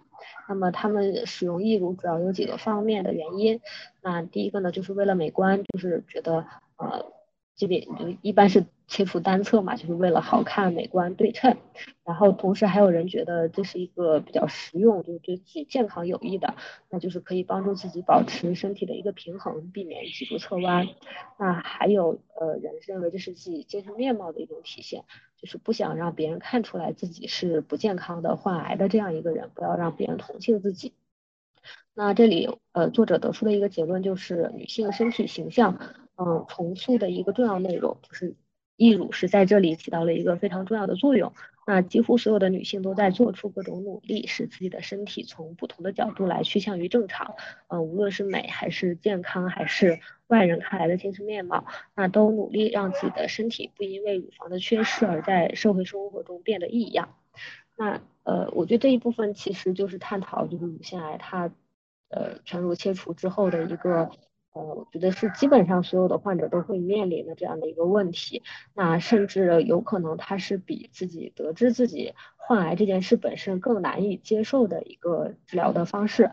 B: 那么他们使用义乳主要有几个方面的原因，那第一个呢，就是为了美观，就是觉得呃。这边就一般是切除单侧嘛，就是为了好看、美观、对称。然后同时还有人觉得这是一个比较实用，就是对自己健康有益的，那就是可以帮助自己保持身体的一个平衡，避免脊柱侧弯。那还有呃人认为这是自己精神面貌的一种体现，就是不想让别人看出来自己是不健康的、患癌的这样一个人，不要让别人同情自己。那这里呃作者得出的一个结论就是女性身体形象。嗯，重塑的一个重要内容就是义乳是在这里起到了一个非常重要的作用。那几乎所有的女性都在做出各种努力，使自己的身体从不同的角度来趋向于正常。嗯，无论是美还是健康，还是外人看来的精神面貌，那都努力让自己的身体不因为乳房的缺失而在社会生活中变得异样。那呃，我觉得这一部分其实就是探讨就是乳腺癌它呃全乳切除之后的一个。呃，我觉得是基本上所有的患者都会面临的这样的一个问题，那甚至有可能他是比自己得知自己患癌这件事本身更难以接受的一个治疗的方式。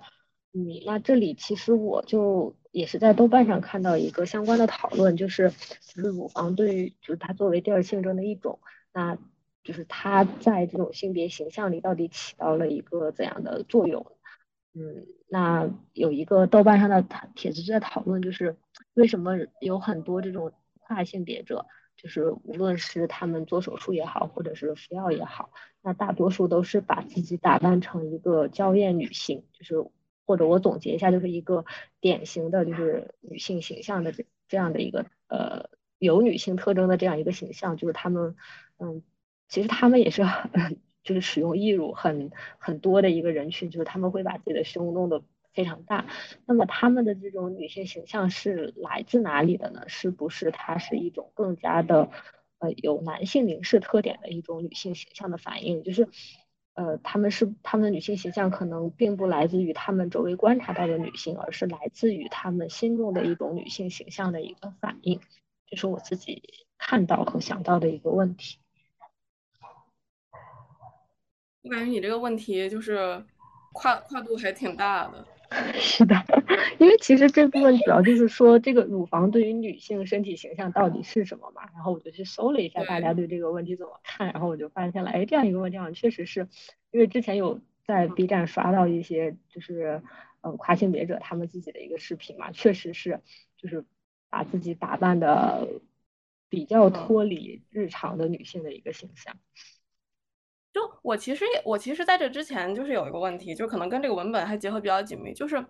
B: 嗯，那这里其实我就也是在豆瓣上看到一个相关的讨论，就是就是乳房对于就是它作为第二性征的一种，那就是它在这种性别形象里到底起到了一个怎样的作用？嗯，那有一个豆瓣上的帖子在讨论，就是为什么有很多这种跨性别者，就是无论是他们做手术也好，或者是服药也好，那大多数都是把自己打扮成一个娇艳女性，就是或者我总结一下，就是一个典型的就是女性形象的这这样的一个呃有女性特征的这样一个形象，就是他们嗯，其实他们也是。就是使用义乳很很多的一个人群，就是他们会把自己的胸弄得非常大。那么他们的这种女性形象是来自哪里的呢？是不是它是一种更加的呃有男性凝视特点的一种女性形象的反应？就是呃他们是他们的女性形象可能并不来自于他们周围观察到的女性，而是来自于他们心中的一种女性形象的一个反应。这是我自己看到和想到的一个问题。
A: 我感觉你这个问题就是跨跨度还挺大的。
B: 是的，因为其实这部分主要就是说这个乳房对于女性身体形象到底是什么嘛。然后我就去搜了一下大家对这个问题怎么看，然后我就发现了，哎，这样一个问题好像确实是因为之前有在 B 站刷到一些就是嗯跨性别者他们自己的一个视频嘛，确实是就是把自己打扮的比较脱离日常的女性的一个形象。
A: 就我其实也，我其实在这之前就是有一个问题，就可能跟这个文本还结合比较紧密，就是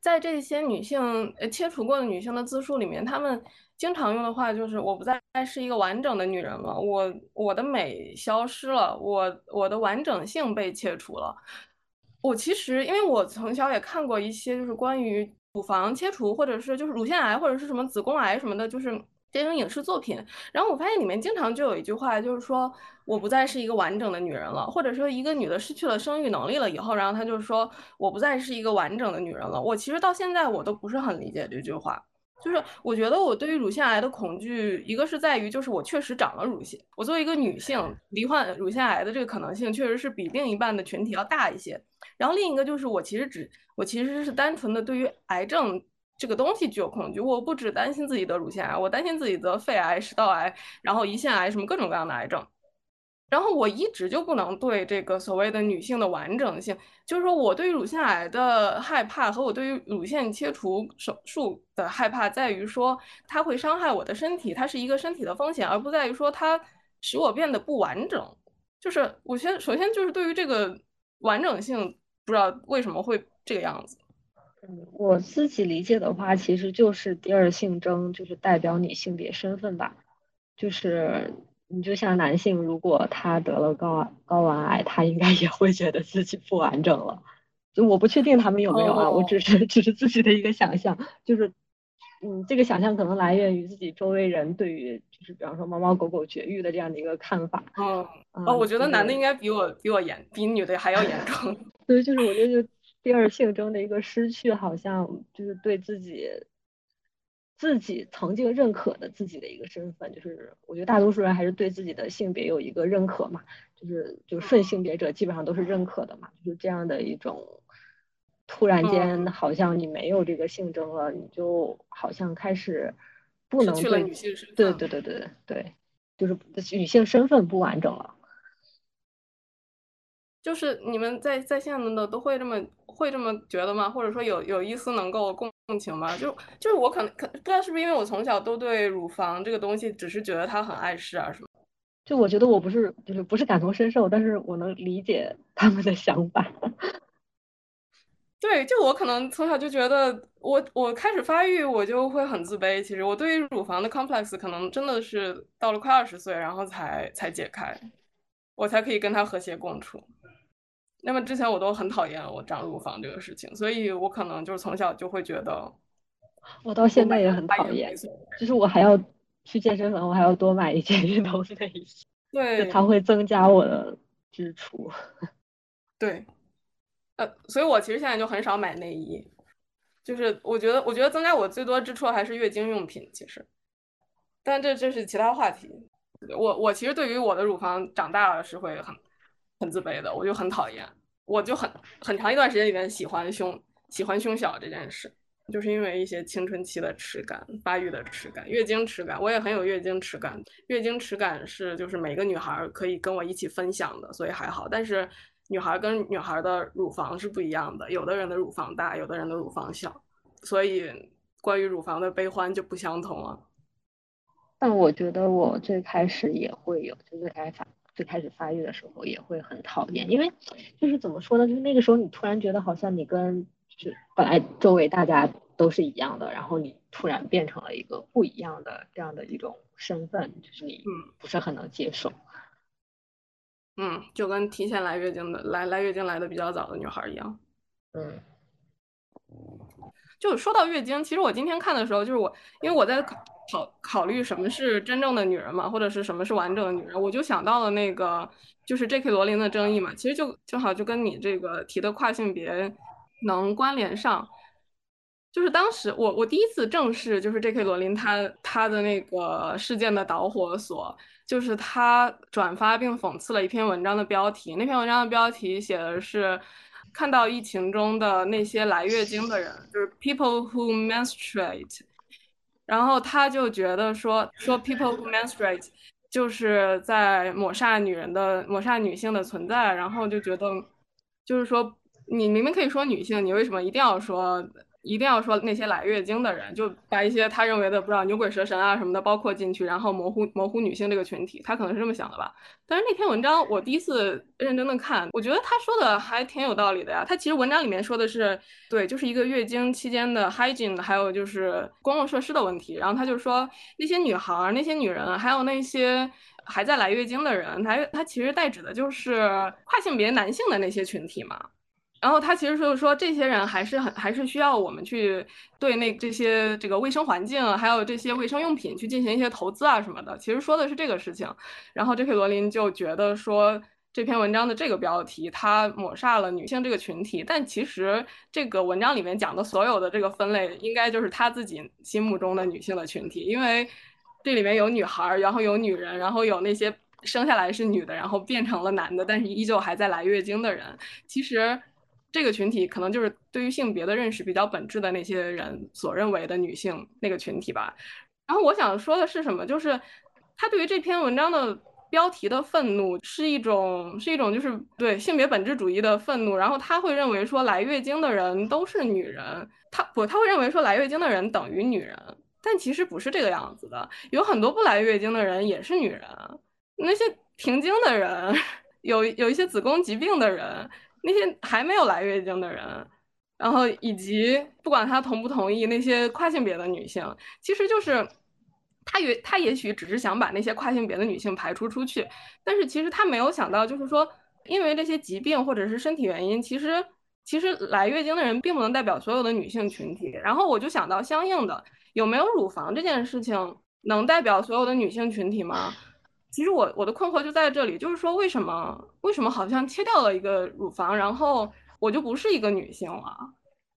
A: 在这些女性呃切除过的女性的自述里面，她们经常用的话就是我不再是一个完整的女人了，我我的美消失了，我我的完整性被切除了。我其实因为我从小也看过一些就是关于乳房切除或者是就是乳腺癌或者是什么子宫癌什么的，就是。这种影视作品，然后我发现里面经常就有一句话，就是说我不再是一个完整的女人了，或者说一个女的失去了生育能力了以后，然后她就说我不再是一个完整的女人了。我其实到现在我都不是很理解这句话，就是我觉得我对于乳腺癌的恐惧，一个是在于就是我确实长了乳腺，我作为一个女性罹患乳腺癌的这个可能性确实是比另一半的群体要大一些。然后另一个就是我其实只我其实是单纯的对于癌症。这个东西具有恐惧，我不只担心自己得乳腺癌，我担心自己得肺癌、食道癌，然后胰腺癌，什么各种各样的癌症。然后我一直就不能对这个所谓的女性的完整性，就是说我对于乳腺癌的害怕和我对于乳腺切除手术的害怕，在于说它会伤害我的身体，它是一个身体的风险，而不在于说它使我变得不完整。就是我先首先就是对于这个完整性，不知道为什么会这个样子。
B: 嗯，我自己理解的话，其实就是第二性征，就是代表你性别身份吧。就是你就像男性，如果他得了睾睾丸癌，他应该也会觉得自己不完整了。就我不确定他们有没有啊，我只是只是自己的一个想象。就是嗯，这个想象可能来源于自己周围人对于就是比方说猫猫狗狗绝育的这样的一个看法。
A: 哦哦，我觉得男的应该比我比我严，比女的还要严重。
B: 对，就是我觉得就。第二性征的一个失去，好像就是对自己自己曾经认可的自己的一个身份，就是我觉得大多数人还是对自己的性别有一个认可嘛，就是就顺性别者基本上都是认可的嘛，就是这样的一种突然间好像你没有这个性征了，你就好像开始不能对
A: 女性身份，
B: 对。对对对对，就是女性身份不完整了。
A: 就是你们在在线的都会这么会这么觉得吗？或者说有有一丝能够共情吗？就就是我可能可不知道是不是因为我从小都对乳房这个东西只是觉得它很碍事啊什么？
B: 就我觉得我不是就是不是感同身受，但是我能理解他们的想法。
A: 对，就我可能从小就觉得我我开始发育我就会很自卑。其实我对于乳房的 complex 可能真的是到了快二十岁然后才才解开，我才可以跟它和谐共处。那么之前我都很讨厌我长乳房这个事情，所以我可能就是从小就会觉得，
B: 我到现在也很讨厌，就是我还要去健身房，我还要多买一件运动内衣，
A: 对，
B: 它会增加我的支出。
A: 对，呃，所以我其实现在就很少买内衣，就是我觉得，我觉得增加我最多支出还是月经用品，其实，但这这是其他话题。我我其实对于我的乳房长大了是会很。很自卑的，我就很讨厌，我就很很长一段时间里面喜欢胸喜欢胸小这件事，就是因为一些青春期的耻感、发育的耻感、月经耻感，我也很有月经耻感。月经耻感是就是每个女孩可以跟我一起分享的，所以还好。但是女孩跟女孩的乳房是不一样的，有的人的乳房大，有的人的乳房小，所以关于乳房的悲欢就不相同了。
B: 但我觉得我最开始也会有，就最开始。最开始发育的时候也会很讨厌，因为就是怎么说呢，就是那个时候你突然觉得好像你跟就是本来周围大家都是一样的，然后你突然变成了一个不一样的这样的一种身份，就是你嗯。不是很能接受，
A: 嗯，就跟提前来月经的来来月经来的比较早的女孩一样，
B: 嗯。
A: 就说到月经，其实我今天看的时候，就是我，因为我在考考虑什么是真正的女人嘛，或者是什么是完整的女人，我就想到了那个就是 J.K. 罗琳的争议嘛，其实就正好就跟你这个提的跨性别能关联上。就是当时我我第一次正视，就是 J.K. 罗琳她她的那个事件的导火索，就是她转发并讽刺了一篇文章的标题，那篇文章的标题写的是。看到疫情中的那些来月经的人，就是 people who menstruate，然后他就觉得说说 people who menstruate 就是在抹杀女人的抹杀女性的存在，然后就觉得就是说你明明可以说女性，你为什么一定要说一定要说那些来月经的人，就把一些他认为的不知道牛鬼蛇神啊什么的包括进去，然后模糊模糊女性这个群体，他可能是这么想的吧。但是那篇文章我第一次认真的看，我觉得他说的还挺有道理的呀。他其实文章里面说的是，对，就是一个月经期间的 hygiene，还有就是公共设施的问题。然后他就说那些女孩、那些女人，还有那些还在来月经的人，他他其实代指的就是跨性别男性的那些群体嘛。然后他其实就是说，这些人还是很还是需要我们去对那这些这个卫生环境，还有这些卫生用品去进行一些投资啊什么的。其实说的是这个事情。然后 J.K. 罗琳就觉得说这篇文章的这个标题，它抹杀了女性这个群体。但其实这个文章里面讲的所有的这个分类，应该就是他自己心目中的女性的群体，因为这里面有女孩，然后有女人，然后有那些生下来是女的，然后变成了男的，但是依旧还在来月经的人。其实。这个群体可能就是对于性别的认识比较本质的那些人所认为的女性那个群体吧。然后我想说的是什么？就是他对于这篇文章的标题的愤怒是一种是一种就是对性别本质主义的愤怒。然后他会认为说来月经的人都是女人，他不他会认为说来月经的人等于女人，但其实不是这个样子的。有很多不来月经的人也是女人，那些停经的人，有有一些子宫疾病的人。那些还没有来月经的人，然后以及不管他同不同意那些跨性别的女性，其实就是他也他也许只是想把那些跨性别的女性排除出去，但是其实他没有想到，就是说因为这些疾病或者是身体原因，其实其实来月经的人并不能代表所有的女性群体。然后我就想到，相应的有没有乳房这件事情能代表所有的女性群体吗？其实我我的困惑就在这里，就是说为什么为什么好像切掉了一个乳房，然后我就不是一个女性了？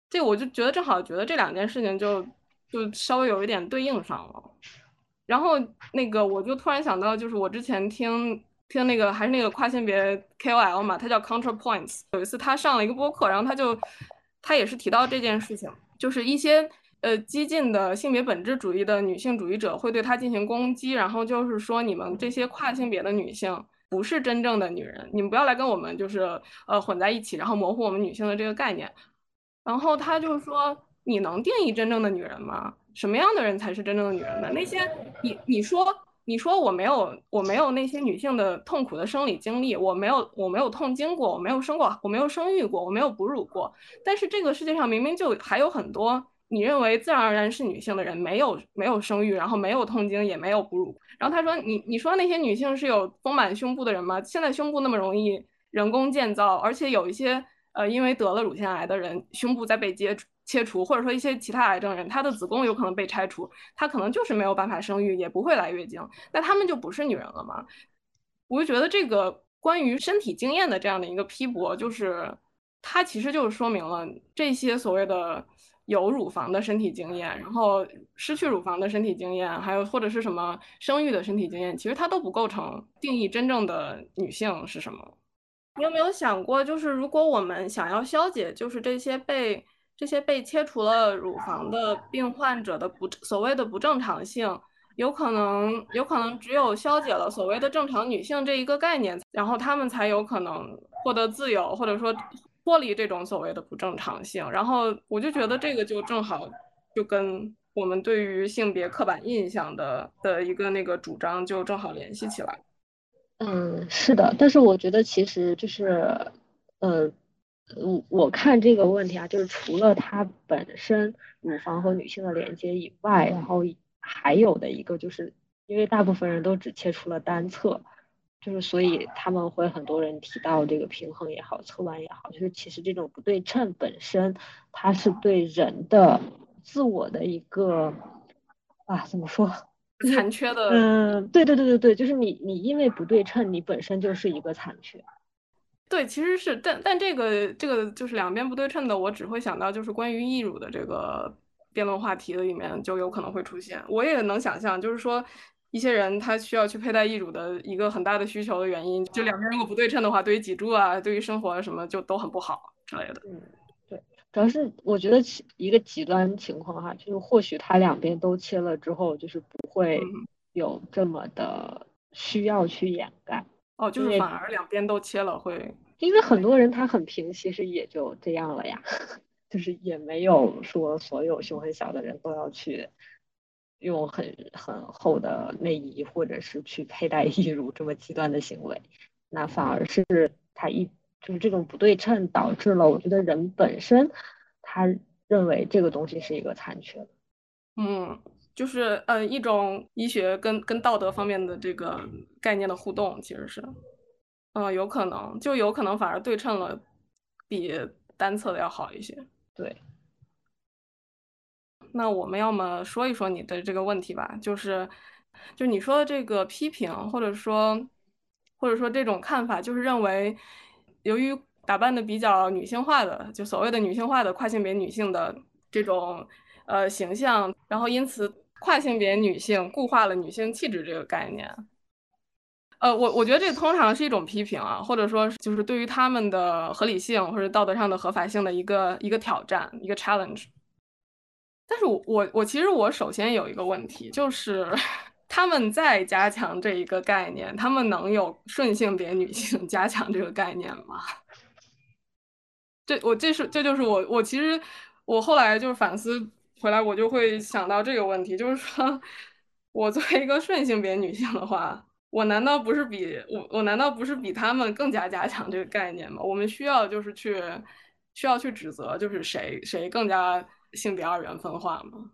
A: 这我就觉得正好觉得这两件事情就就稍微有一点对应上了。然后那个我就突然想到，就是我之前听听那个还是那个跨性别 KOL 嘛，他叫 Counterpoints，有一次他上了一个播客，然后他就他也是提到这件事情，就是一些。呃，激进的性别本质主义的女性主义者会对她进行攻击，然后就是说，你们这些跨性别的女性不是真正的女人，你们不要来跟我们就是呃混在一起，然后模糊我们女性的这个概念。然后他就说，你能定义真正的女人吗？什么样的人才是真正的女人呢？那些你你说你说我没有我没有那些女性的痛苦的生理经历，我没有我没有痛经过，我没有生过我没有生育过，我没有哺乳过，但是这个世界上明明就还有很多。你认为自然而然是女性的人没有没有生育，然后没有痛经，也没有哺乳。然后他说：“你你说那些女性是有丰满胸部的人吗？现在胸部那么容易人工建造，而且有一些呃因为得了乳腺癌的人，胸部在被切切除，或者说一些其他癌症人，她的子宫有可能被拆除，她可能就是没有办法生育，也不会来月经，那她们就不是女人了吗？我就觉得这个关于身体经验的这样的一个批驳，就是它其实就是说明了这些所谓的。”有乳房的身体经验，然后失去乳房的身体经验，还有或者是什么生育的身体经验，其实它都不构成定义真正的女性是什么。你有没有想过，就是如果我们想要消解，就是这些被这些被切除了乳房的病患者的不所谓的不正常性，有可能有可能只有消解了所谓的正常女性这一个概念，然后他们才有可能获得自由，或者说。脱离这种所谓的不正常性，然后我就觉得这个就正好就跟我们对于性别刻板印象的的一个那个主张就正好联系起来。
B: 嗯，是的，但是我觉得其实就是，呃，我我看这个问题啊，就是除了它本身乳房和女性的连接以外，然后还有的一个就是，因为大部分人都只切除了单侧。就是，所以他们会很多人提到这个平衡也好，侧弯也好，就是其实这种不对称本身，它是对人的自我的一个啊，怎么说？
A: 残缺的。
B: 嗯，对对对对对，就是你你因为不对称，你本身就是一个残缺。
A: 对，其实是，但但这个这个就是两边不对称的，我只会想到就是关于义乳的这个辩论话题的里面就有可能会出现。我也能想象，就是说。一些人他需要去佩戴义乳的一个很大的需求的原因，就两边如果不对称的话，对于脊柱啊，对于生活什么就都很不好之类的。
B: 嗯，对，主要是我觉得一个极端情况哈，就是或许他两边都切了之后，就是不会有这么的需要去掩盖。
A: 哦，就是反而两边都切了会，
B: 因为很多人他很平，其实也就这样了呀。就是也没有说所有胸很小的人都要去用很很厚的内衣或者是去佩戴义乳这么极端的行为，那反而是他一就是这种不对称导致了，我觉得人本身他认为这个东西是一个残缺的，
A: 嗯。就是呃一种医学跟跟道德方面的这个概念的互动，其实是，嗯，有可能就有可能反而对称了，比单侧的要好一些。
B: 对。
A: 那我们要么说一说你的这个问题吧，就是，就你说的这个批评，或者说，或者说这种看法，就是认为，由于打扮的比较女性化的，就所谓的女性化的跨性别女性的这种呃形象，然后因此。跨性别女性固化了女性气质这个概念，呃，我我觉得这通常是一种批评啊，或者说就是对于他们的合理性或者道德上的合法性的一个一个挑战，一个 challenge。但是我我我其实我首先有一个问题，就是 他们在加强这一个概念，他们能有顺性别女性 加强这个概念吗？这我这是这就是我我其实我后来就是反思。回来我就会想到这个问题，就是说，我作为一个顺性别女性的话，我难道不是比我我难道不是比他们更加加强这个概念吗？我们需要就是去需要去指责，就是谁谁更加性别二元分化吗？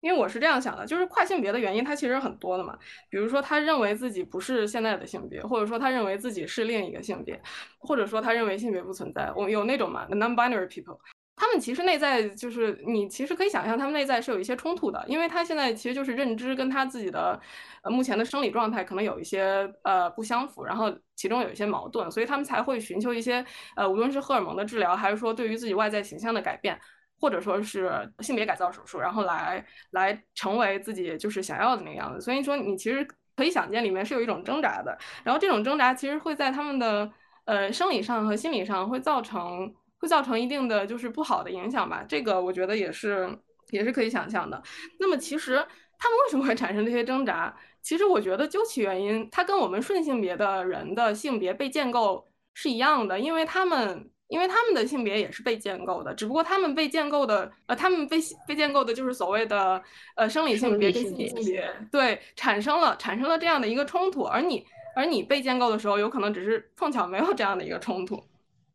A: 因为我是这样想的，就是跨性别的原因它其实很多的嘛，比如说他认为自己不是现在的性别，或者说他认为自己是另一个性别，或者说他认为性别不存在，我有那种嘛，non-binary people。他们其实内在就是你，其实可以想象他们内在是有一些冲突的，因为他现在其实就是认知跟他自己的呃目前的生理状态可能有一些呃不相符，然后其中有一些矛盾，所以他们才会寻求一些呃无论是荷尔蒙的治疗，还是说对于自己外在形象的改变，或者说是性别改造手术，然后来来成为自己就是想要的那个样子。所以说你其实可以想见里面是有一种挣扎的，然后这种挣扎其实会在他们的呃生理上和心理上会造成。会造成一定的就是不好的影响吧，这个我觉得也是也是可以想象的。那么其实他们为什么会产生这些挣扎？其实我觉得究其原因，它跟我们顺性别的人的性别被建构是一样的，因为他们因为他们的性别也是被建构的，只不过他们被建构的呃，他们被被建构的就是所谓的呃生理性别跟心理性别对产生了产生了这样的一个冲突，而你而你被建构的时候，有可能只是碰巧没有这样的一个冲突，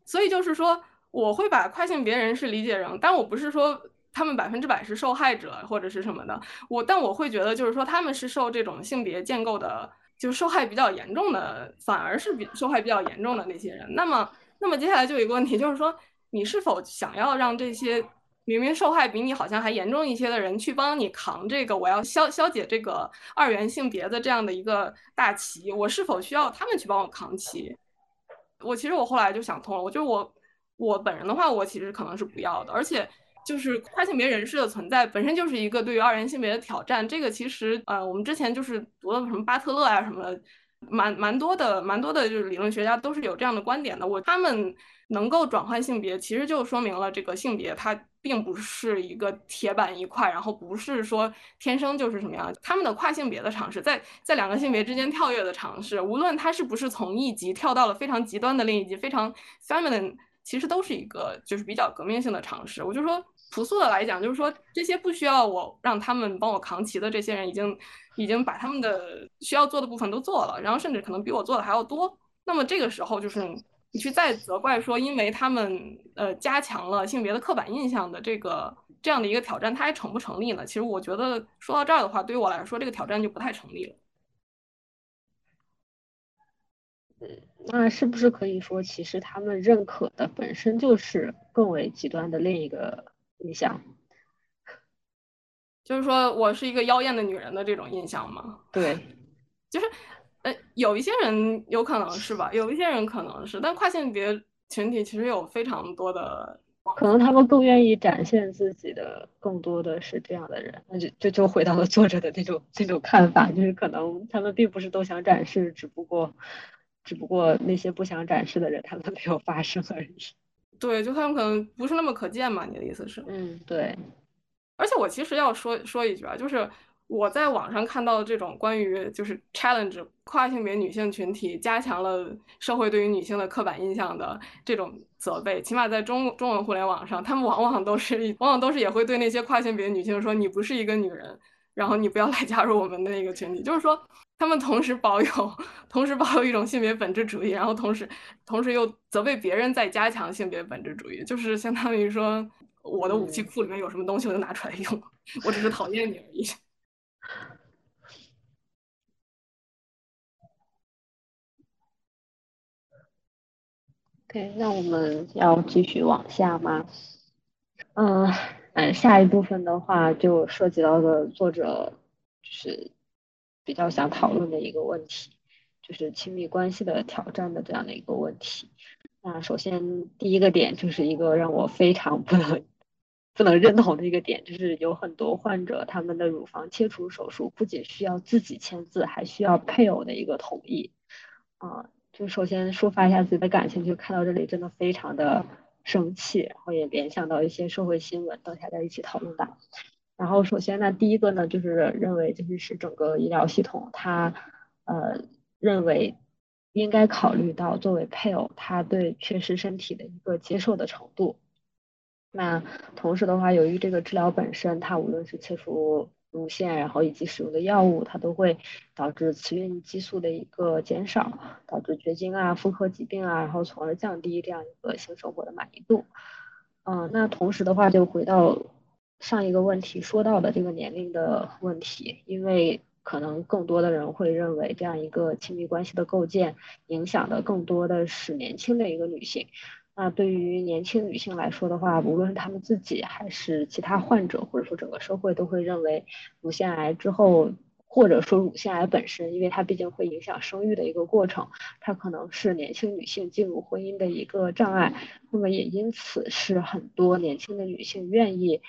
A: 所以就是说。我会把跨性别人是理解人，但我不是说他们百分之百是受害者或者是什么的，我但我会觉得就是说他们是受这种性别建构的，就是受害比较严重的，反而是比受害比较严重的那些人。那么，那么接下来就有一个问题，就是说你是否想要让这些明明受害比你好像还严重一些的人去帮你扛这个我要消消解这个二元性别的这样的一个大旗？我是否需要他们去帮我扛旗？我其实我后来就想通了，我就我。我本人的话，我其实可能是不要的，而且就是跨性别人士的存在本身就是一个对于二元性别的挑战。这个其实呃，我们之前就是读了什么巴特勒啊什么，蛮蛮多的，蛮多的，就是理论学家都是有这样的观点的。我他们能够转换性别，其实就说明了这个性别它并不是一个铁板一块，然后不是说天生就是什么样。他们的跨性别的尝试，在在两个性别之间跳跃的尝试，无论他是不是从一级跳到了非常极端的另一级，非常 feminine。其实都是一个就是比较革命性的尝试。我就说朴素的来讲，就是说这些不需要我让他们帮我扛旗的这些人，已经已经把他们的需要做的部分都做了，然后甚至可能比我做的还要多。那么这个时候，就是你去再责怪说，因为他们呃加强了性别的刻板印象的这个这样的一个挑战，它还成不成立呢？其实我觉得说到这儿的话，对于我来说，这个挑战就不太成立了。
B: 那是不是可以说，其实他们认可的本身就是更为极端的另一个印象？
A: 就是说我是一个妖艳的女人的这种印象吗？
B: 对，
A: 就是呃，有一些人有可能是吧，有一些人可能是，但跨性别群体其实有非常多的，
B: 可能他们更愿意展现自己的，更多的是这样的人。那就就就回到了作者的那种这种看法，就是可能他们并不是都想展示，只不过。只不过那些不想展示的人，他们没有发生而已。
A: 对，就他们可能不是那么可见嘛？你的意思是？
B: 嗯，对。
A: 而且我其实要说说一句啊，就是我在网上看到的这种关于就是 challenge 跨性别女性群体加强了社会对于女性的刻板印象的这种责备，起码在中中文互联网上，他们往往都是往往都是也会对那些跨性别女性说你不是一个女人，然后你不要来加入我们的那个群体，就是说他们同时保有同时保有一种性别本质主义，然后同时同时又责备别人在加强性别本质主义，就是相当于说我的武器库里面有什么东西我就拿出来用，我只是讨厌你而已。
B: 对，那我们要继续往下吗？嗯嗯，下一部分的话就涉及到的作者就是比较想讨论的一个问题，就是亲密关系的挑战的这样的一个问题。那首先第一个点就是一个让我非常不能不能认同的一个点，就是有很多患者他们的乳房切除手术不仅需要自己签字，还需要配偶的一个同意。啊。就首先抒发一下自己的感情，就看到这里真的非常的生气，然后也联想到一些社会新闻，等下再一起讨论吧。然后首先呢，第一个呢，就是认为就是是整个医疗系统，他呃认为应该考虑到作为配偶他对缺失身体的一个接受的程度。那同时的话，由于这个治疗本身，它无论是切除。乳腺，然后以及使用的药物，它都会导致雌孕激素的一个减少，导致绝经啊、妇科疾病啊，然后从而降低这样一个性生活的满意度。嗯，那同时的话，就回到上一个问题说到的这个年龄的问题，因为可能更多的人会认为这样一个亲密关系的构建，影响的更多的是年轻的一个女性。那对于年轻女性来说的话，无论她们自己还是其他患者，或者说整个社会，都会认为乳腺癌之后，或者说乳腺癌本身，因为它毕竟会影响生育的一个过程，它可能是年轻女性进入婚姻的一个障碍。那么也因此是很多年轻的女性愿意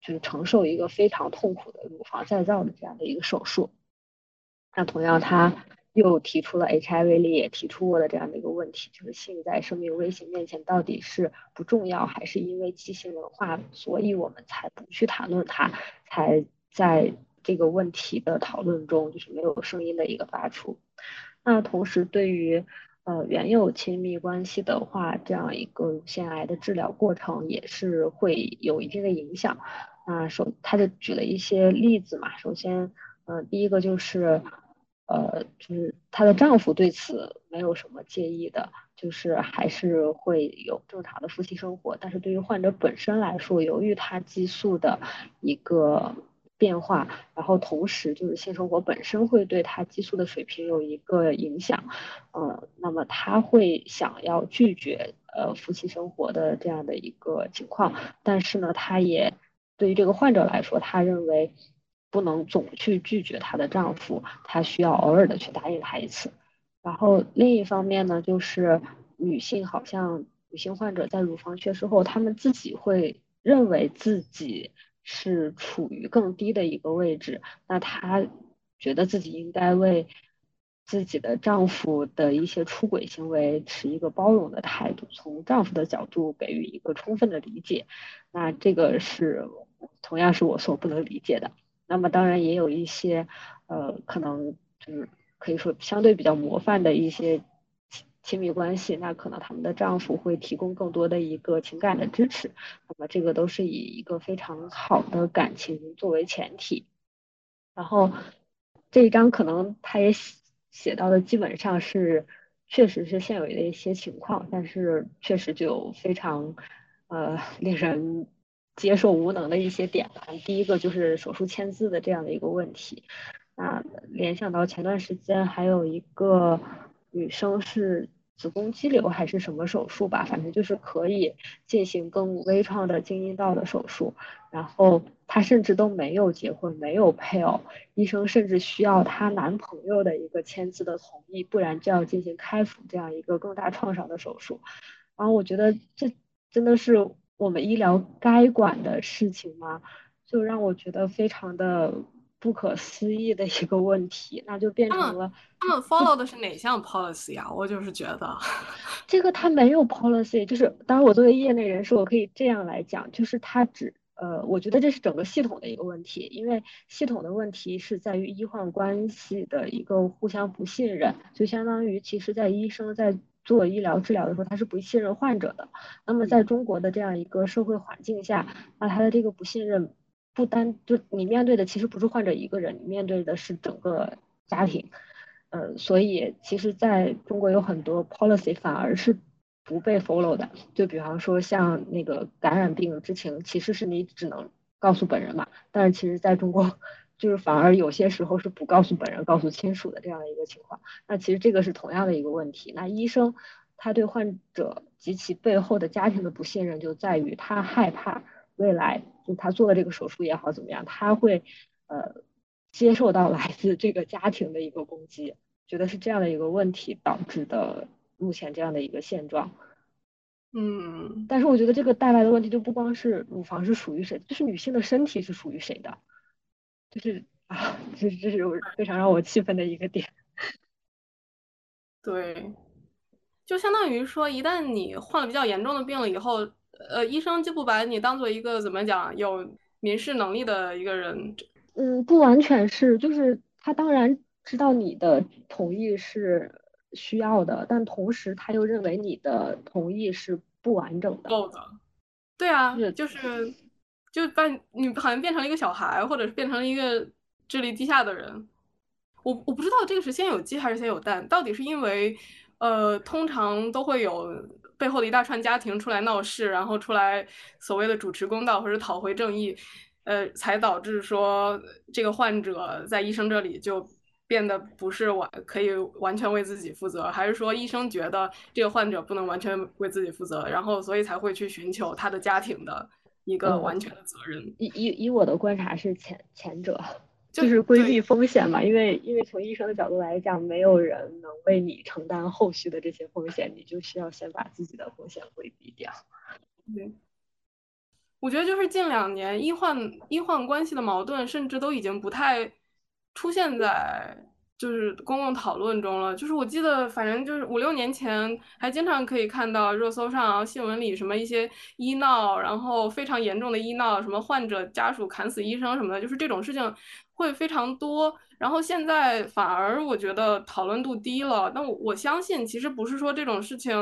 B: 就是承受一个非常痛苦的乳房再造的这样的一个手术。那同样，它。又提出了 HIV 里也提出过的这样的一个问题，就是性在生命危险面前到底是不重要，还是因为畸形文化，所以我们才不去谈论它，才在这个问题的讨论中就是没有声音的一个发出。那同时对于呃原有亲密关系的话，这样一个乳腺癌的治疗过程也是会有一定的影响。那首他就举了一些例子嘛，首先嗯第一个就是。呃，就是她的丈夫对此没有什么介意的，就是还是会有正常的夫妻生活。但是对于患者本身来说，由于她激素的一个变化，然后同时就是性生活本身会对她激素的水平有一个影响，呃，那么她会想要拒绝呃夫妻生活的这样的一个情况。但是呢，她也对于这个患者来说，他认为。不能总去拒绝她的丈夫，她需要偶尔的去答应他一次。然后另一方面呢，就是女性好像女性患者在乳房缺失后，她们自己会认为自己是处于更低的一个位置，那她觉得自己应该为自己的丈夫的一些出轨行为持一个包容的态度，从丈夫的角度给予一个充分的理解。那这个是同样是我所不能理解的。那么当然也有一些，呃，可能就是可以说相对比较模范的一些亲亲密关系，那可能他们的丈夫会提供更多的一个情感的支持，那么这个都是以一个非常好的感情作为前提。然后这一章可能他也写写到的基本上是，确实是现有的一些情况，但是确实就非常呃令人。接受无能的一些点吧。第一个就是手术签字的这样的一个问题。那联想到前段时间还有一个女生是子宫肌瘤还是什么手术吧，反正就是可以进行更微创的经阴道的手术。然后她甚至都没有结婚，没有配偶，医生甚至需要她男朋友的一个签字的同意，不然就要进行开腹这样一个更大创伤的手术。然后我觉得这真的是。我们医疗该管的事情吗？就让我觉得非常的不可思议的一个问题，那就变成了
A: 他们 follow 的是哪项 policy 啊？我就是觉得
B: 这个他没有 policy，就是当然我作为业内人士，我可以这样来讲，就是他只呃，我觉得这是整个系统的一个问题，因为系统的问题是在于医患关系的一个互相不信任，就相当于其实在医生在。做医疗治疗的时候，他是不信任患者的。那么在中国的这样一个社会环境下，那他的这个不信任不单就你面对的其实不是患者一个人，你面对的是整个家庭。呃，所以其实在中国有很多 policy 反而是不被 follow 的。就比方说像那个感染病知情，其实是你只能告诉本人嘛，但是其实在中国。就是反而有些时候是不告诉本人、告诉亲属的这样的一个情况，那其实这个是同样的一个问题。那医生他对患者及其背后的家庭的不信任就在于他害怕未来就他做了这个手术也好怎么样，他会呃接受到 来自这个家庭的一个攻击，觉得是这样的一个问题导致的目前这样的一个现状。
A: 嗯，
B: 但是我觉得这个带来的问题就不光是乳房是属于谁，就是女性的身体是属于谁的。就是啊，这这是非常让我气愤的一个点。
A: 对，就相当于说，一旦你患了比较严重的病了以后，呃，医生就不把你当做一个怎么讲有民事能力的一个人。
B: 嗯，不完全是，就是他当然知道你的同意是需要的，但同时他又认为你的同意是不完整的。
A: 够的。对啊，就是。就把你好像变成了一个小孩，或者是变成了一个智力低下的人。我我不知道这个是先有鸡还是先有蛋，到底是因为呃，通常都会有背后的一大串家庭出来闹事，然后出来所谓的主持公道或者讨回正义，呃，才导致说这个患者在医生这里就变得不是完可以完全为自己负责，还是说医生觉得这个患者不能完全为自己负责，然后所以才会去寻求他的家庭的。一个完全的责任，
B: 以以以我的观察是前前者，就是规避风险嘛，因为因为从医生的角度来讲，没有人能为你承担后续的这些风险，你就需要先把自己的风险规避掉。
A: 对，我觉得就是近两年医患医患关系的矛盾，甚至都已经不太出现在。就是公共讨论中了，就是我记得，反正就是五六年前还经常可以看到热搜上、新闻里什么一些医闹，然后非常严重的医闹，什么患者家属砍死医生什么的，就是这种事情会非常多。然后现在反而我觉得讨论度低了，但我我相信其实不是说这种事情，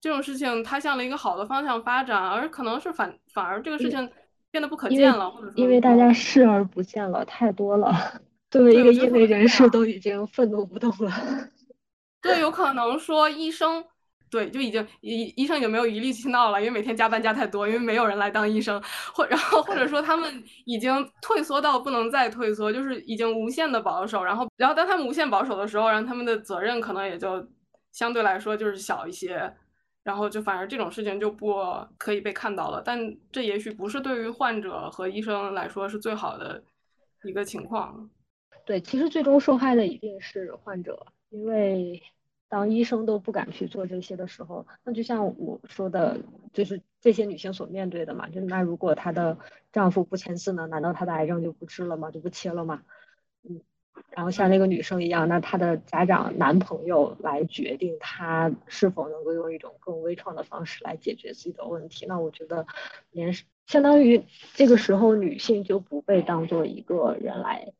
A: 这种事情它向了一个好的方向发展，而可能是反反而这个事情变得不可见了，或者说
B: 因为大家视而不见了，太多了。作为一个业内人士，都已经愤怒不动了。
A: 对，有可能说医生，对，就已经医医生已经没有余力去闹了，因为每天加班加太多，因为没有人来当医生，或然后或者说他们已经退缩到不能再退缩，就是已经无限的保守，然后然后当他们无限保守的时候，然后他们的责任可能也就相对来说就是小一些，然后就反而这种事情就不可以被看到了。但这也许不是对于患者和医生来说是最好的一个情况。
B: 对，其实最终受害的一定是患者，因为当医生都不敢去做这些的时候，那就像我说的，就是这些女性所面对的嘛，就是那如果她的丈夫不签字呢，难道她的癌症就不治了吗？就不切了吗？嗯，然后像那个女生一样，那她的家长、男朋友来决定她是否能够用一种更微创的方式来解决自己的问题，那我觉得连相当于这个时候女性就不被当做一个人来。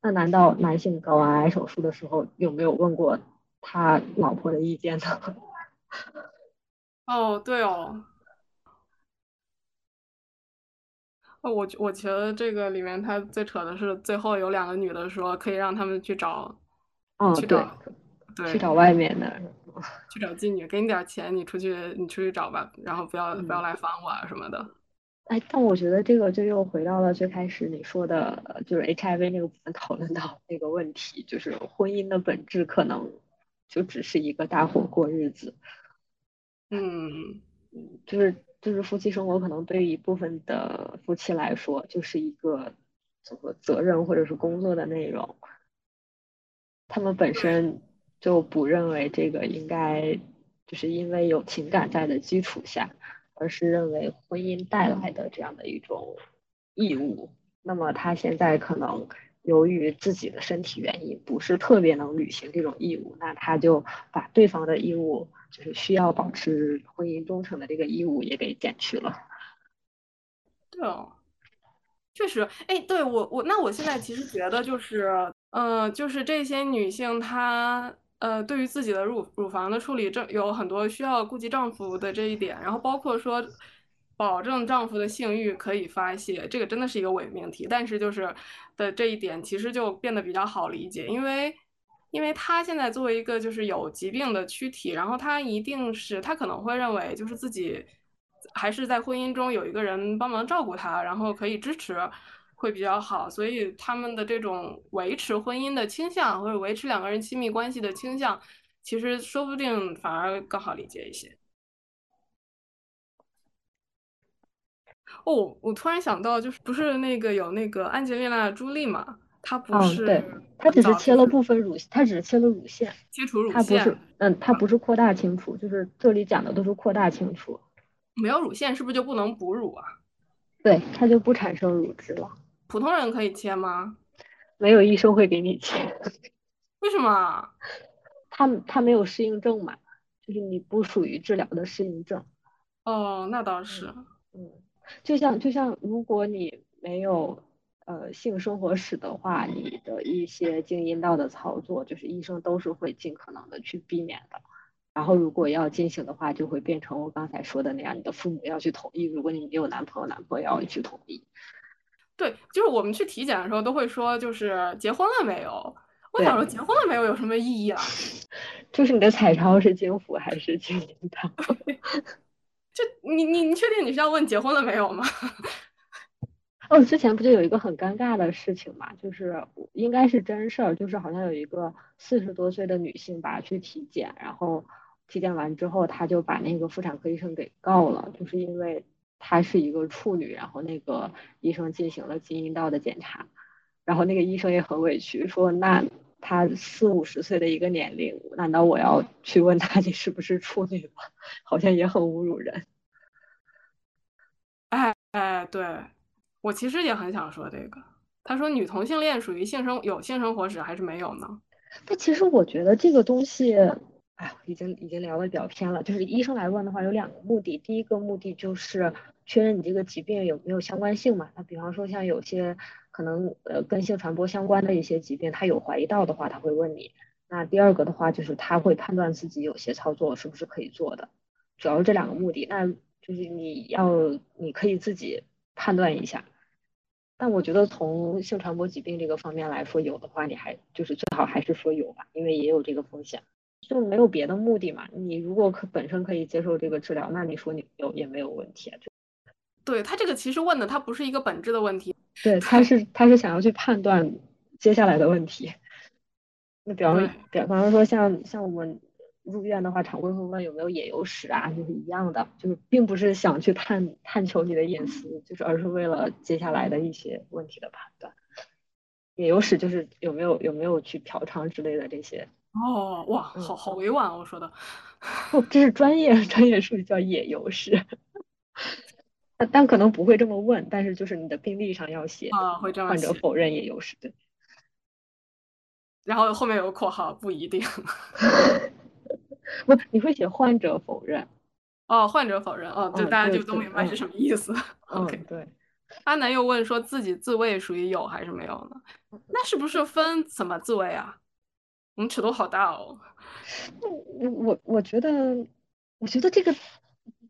B: 那难道男性睾丸癌手术的时候有没有问过他老婆的意见呢？
A: 哦，对哦，我我觉得这个里面他最扯的是最后有两个女的说可以让他们去找，
B: 哦，
A: 去
B: 找，
A: 对，
B: 去找外面的，
A: 去找妓女，给你点钱，你出去你出去找吧，然后不要不要来烦我啊什么的。
B: 哎，但我觉得这个就又回到了最开始你说的，就是 HIV 那个部分讨论到那个问题，就是婚姻的本质可能就只是一个大伙过日子。
A: 嗯，
B: 就是就是夫妻生活可能对于一部分的夫妻来说，就是一个怎么责任或者是工作的内容，他们本身就不认为这个应该就是因为有情感在的基础下。而是认为婚姻带来的这样的一种义务，那么他现在可能由于自己的身体原因，不是特别能履行这种义务，那他就把对方的义务，就是需要保持婚姻忠诚的这个义务也给减去了。
A: 对哦，确实，哎，对我我那我现在其实觉得就是，嗯，就是这些女性她。呃，对于自己的乳乳房的处理，这有很多需要顾及丈夫的这一点，然后包括说保证丈夫的性欲可以发泄，这个真的是一个伪命题。但是就是的这一点，其实就变得比较好理解，因为因为他现在作为一个就是有疾病的躯体，然后他一定是他可能会认为就是自己还是在婚姻中有一个人帮忙照顾他，然后可以支持。会比较好，所以他们的这种维持婚姻的倾向，或者维持两个人亲密关系的倾向，其实说不定反而更好理解一些。哦，我突然想到，就是不是那个有那个安吉丽娜·朱莉嘛？她不是，
B: 对，她只是切了部分乳，她只是切了乳腺，
A: 切除乳腺，她
B: 不是，嗯，她不是扩大清除，就是这里讲的都是扩大清除。
A: 没有乳腺是不是就不能哺乳啊？
B: 对，它就不产生乳汁了。
A: 普通人可以切吗？
B: 没有医生会给你切。
A: 为什么？
B: 他他没有适应症嘛，就是你不属于治疗的适应症。
A: 哦，那倒是。
B: 嗯，就像就像如果你没有呃性生活史的话，你的一些经阴道的操作，就是医生都是会尽可能的去避免的。然后如果要进行的话，就会变成我刚才说的那样，你的父母要去同意。如果你没有男朋友，男朋友要去同意。
A: 对，就是我们去体检的时候都会说，就是结婚了没有？我想说，结婚了没有有什么意义啊？
B: 就是你的彩超是金福还是金银堂？
A: 就你你你确定你是要问结婚了没有吗？
B: 哦，之前不就有一个很尴尬的事情嘛？就是应该是真事儿，就是好像有一个四十多岁的女性吧去体检，然后体检完之后，她就把那个妇产科医生给告了，就是因为。她是一个处女，然后那个医生进行了基因道的检查，然后那个医生也很委屈，说那她四五十岁的一个年龄，难道我要去问她你是不是处女吗？好像也很侮辱人。
A: 哎哎，对我其实也很想说这个。他说女同性恋属于性生有性生活史还是没有呢？
B: 但，其实我觉得这个东西。哎，已经已经聊的比较偏了。就是医生来问的话，有两个目的。第一个目的就是确认你这个疾病有没有相关性嘛。那比方说像有些可能呃跟性传播相关的一些疾病，他有怀疑到的话，他会问你。那第二个的话就是他会判断自己有些操作是不是可以做的，主要是这两个目的。那就是你要你可以自己判断一下。但我觉得从性传播疾病这个方面来说，有的话你还就是最好还是说有吧，因为也有这个风险。就没有别的目的嘛？你如果可本身可以接受这个治疗，那你说你有也没有问题
A: 对他这个其实问的他不是一个本质的问题，
B: 对，他是他是想要去判断接下来的问题。那比方说，比方说像像我们入院的话，常规会问有没有野游史啊，就是一样的，就是并不是想去探探求你的隐私，就是而是为了接下来的一些问题的判断。野游史就是有没有有没有去嫖娼之类的这些。
A: 哦，哇，好好委婉，我说的，
B: 不，这是专业专业术语，叫野游史。但但可能不会这么问，但是就是你的病历上要写
A: 啊，会这样
B: 患者否认野游史，对。
A: 然后后面有个括号，不一定。
B: 不，你会写患者否认。
A: 哦，患者否认，哦，就大家就都明白是什么意思。OK，
B: 对。
A: 阿南又问说自己自慰属于有还是没有呢？那是不是分怎么自慰啊？我们尺度好大哦，
B: 我我我觉得，我觉得这个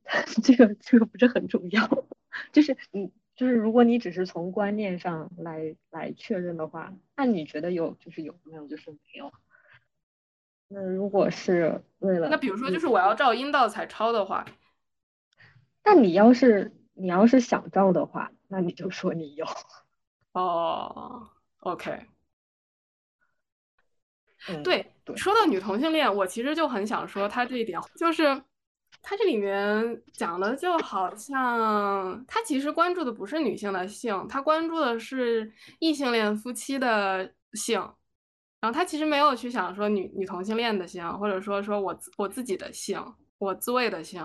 B: 这个这个不是很重要，就是你就是如果你只是从观念上来来确认的话，那你觉得有就是有没有就是没有？那如果是为了
A: 那比如说就是我要照阴道彩超的话，
B: 那你要是你要是想照的话，那你就说你有
A: 哦，OK。对，说到女同性恋，我其实就很想说他这一点，就是他这里面讲的就好像他其实关注的不是女性的性，他关注的是异性恋夫妻的性，然后他其实没有去想说女女同性恋的性，或者说说我我自己的性，我自慰的性。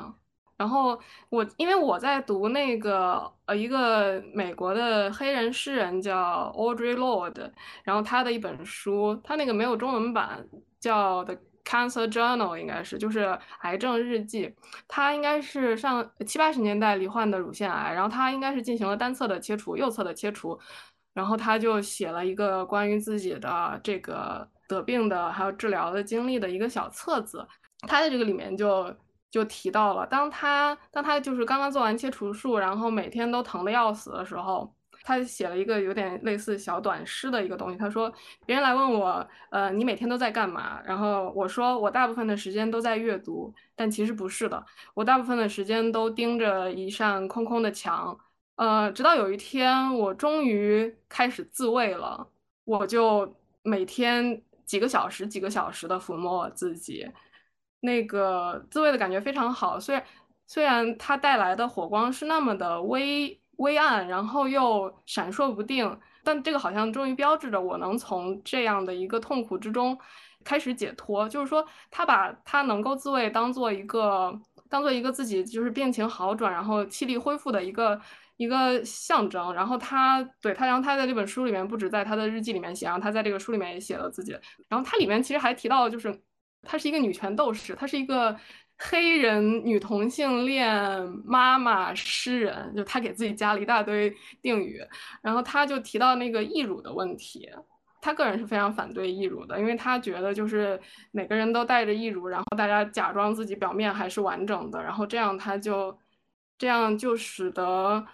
A: 然后我因为我在读那个呃一个美国的黑人诗人叫 Audrey Lorde，然后他的一本书，他那个没有中文版，叫 The Cancer Journal，应该是就是癌症日记。他应该是上七八十年代罹患的乳腺癌，然后他应该是进行了单侧的切除，右侧的切除，然后他就写了一个关于自己的这个得病的还有治疗的经历的一个小册子。他在这个里面就就提到了，当他当他就是刚刚做完切除术，然后每天都疼得要死的时候。他写了一个有点类似小短诗的一个东西。他说，别人来问我，呃，你每天都在干嘛？然后我说，我大部分的时间都在阅读，但其实不是的，我大部分的时间都盯着一扇空空的墙。呃，直到有一天，我终于开始自慰了，我就每天几个小时、几个小时的抚摸我自己，那个自慰的感觉非常好。虽然虽然它带来的火光是那么的微。微暗，然后又闪烁不定，但这个好像终于标志着我能从这样的一个痛苦之中开始解脱。就是说，他把他能够自慰当做一个，当做一个自己就是病情好转，然后气力恢复的一个一个象征。然后他对他，然后他在这本书里面不止在他的日记里面写，然后他在这个书里面也写了自己。然后他里面其实还提到，就是她是一个女权斗士，她是一个。黑人女同性恋妈妈诗人，就她给自己加了一大堆定语，然后她就提到那个义乳的问题，他个人是非常反对义乳的，因为他觉得就是每个人都带着义乳，然后大家假装自己表面还是完整的，然后这样他就这样就使得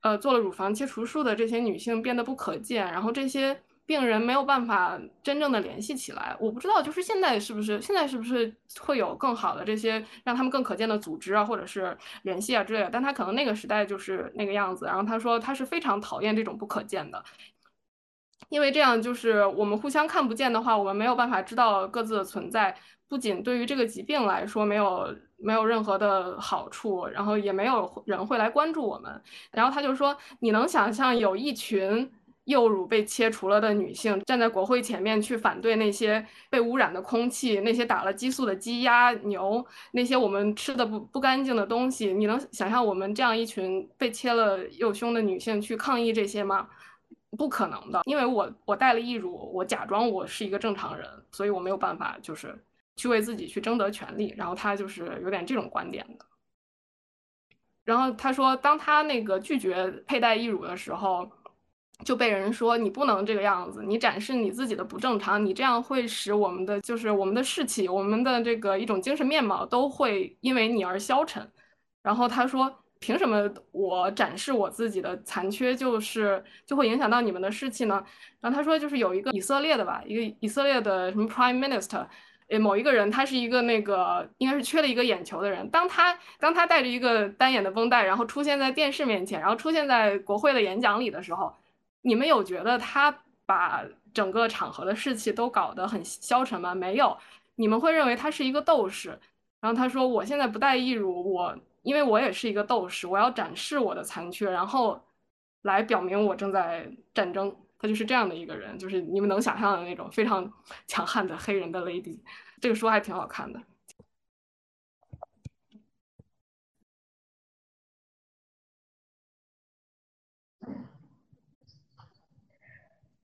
A: 呃做了乳房切除术的这些女性变得不可见，然后这些。病人没有办法真正的联系起来，我不知道，就是现在是不是现在是不是会有更好的这些让他们更可见的组织啊，或者是联系啊之类的？但他可能那个时代就是那个样子。然后他说他是非常讨厌这种不可见的，因为这样就是我们互相看不见的话，我们没有办法知道各自的存在。不仅对于这个疾病来说没有没有任何的好处，然后也没有人会来关注我们。然后他就说，你能想象有一群。幼乳被切除了的女性站在国会前面去反对那些被污染的空气，那些打了激素的鸡鸭牛，那些我们吃的不不干净的东西。你能想象我们这样一群被切了右胸的女性去抗议这些吗？不可能的，因为我我带了义乳，我假装我是一个正常人，所以我没有办法就是去为自己去争得权利。然后他就是有点这种观点的。然后他说，当他那个拒绝佩戴义乳的时候。就被人说你不能这个样子，你展示你自己的不正常，你这样会使我们的就是我们的士气，我们的这个一种精神面貌都会因为你而消沉。然后他说，凭什么我展示我自己的残缺就是就会影响到你们的士气呢？然后他说，就是有一个以色列的吧，一个以色列的什么 Prime Minister，诶，某一个人，他是一个那个应该是缺了一个眼球的人，当他当他带着一个单眼的绷带，然后出现在电视面前，然后出现在国会的演讲里的时候。你们有觉得他把整个场合的士气都搞得很消沉吗？没有，你们会认为他是一个斗士。然后他说：“我现在不带义乳，我因为我也是一个斗士，我要展示我的残缺，然后来表明我正在战争。”他就是这样的一个人，就是你们能想象的那种非常 强悍的黑人的 lady。这个书还挺好看的。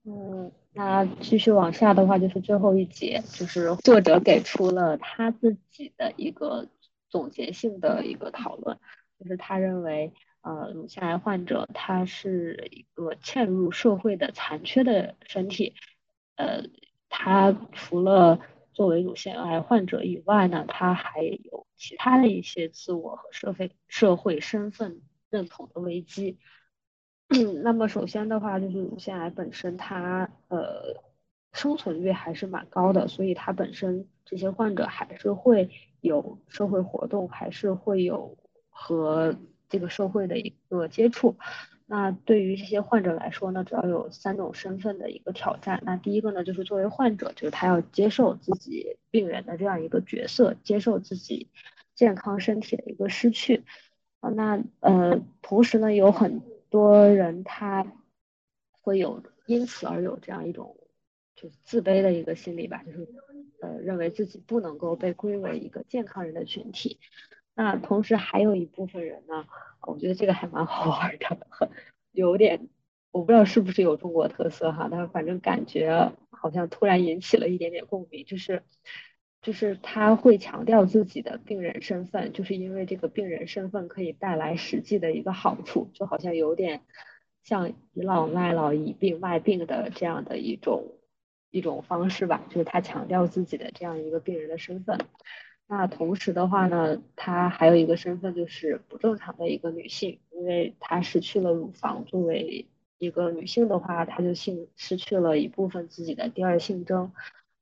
B: 嗯，那继续往下的话，就是最后一节，就是作者给出了他自己的一个总结性的一个讨论，就是他认为，呃，乳腺癌患者他是一个嵌入社会的残缺的身体，呃，他除了作为乳腺癌患者以外呢，他还有其他的一些自我和社会社会身份认同的危机。那么首先的话，就是乳腺癌本身它呃生存率还是蛮高的，所以它本身这些患者还是会有社会活动，还是会有和这个社会的一个接触。那对于这些患者来说呢，主要有三种身份的一个挑战。那第一个呢，就是作为患者，就是他要接受自己病人的这样一个角色，接受自己健康身体的一个失去。啊，那呃同时呢，有很多人他会有因此而有这样一种就是自卑的一个心理吧，就是呃认为自己不能够被归为一个健康人的群体。那同时还有一部分人呢，我觉得这个还蛮好玩的，有点我不知道是不是有中国特色哈，但是反正感觉好像突然引起了一点点共鸣，就是就是他会强调自己的病人身份，就是因为这个病人身份可以带来实际的一个好处，就好像有点像倚老卖老、以病卖病的这样的一种一种方式吧，就是他强调自己的这样一个病人的身份。那同时的话呢，她还有一个身份就是不正常的一个女性，因为她失去了乳房，作为一个女性的话，她就性失去了一部分自己的第二性征。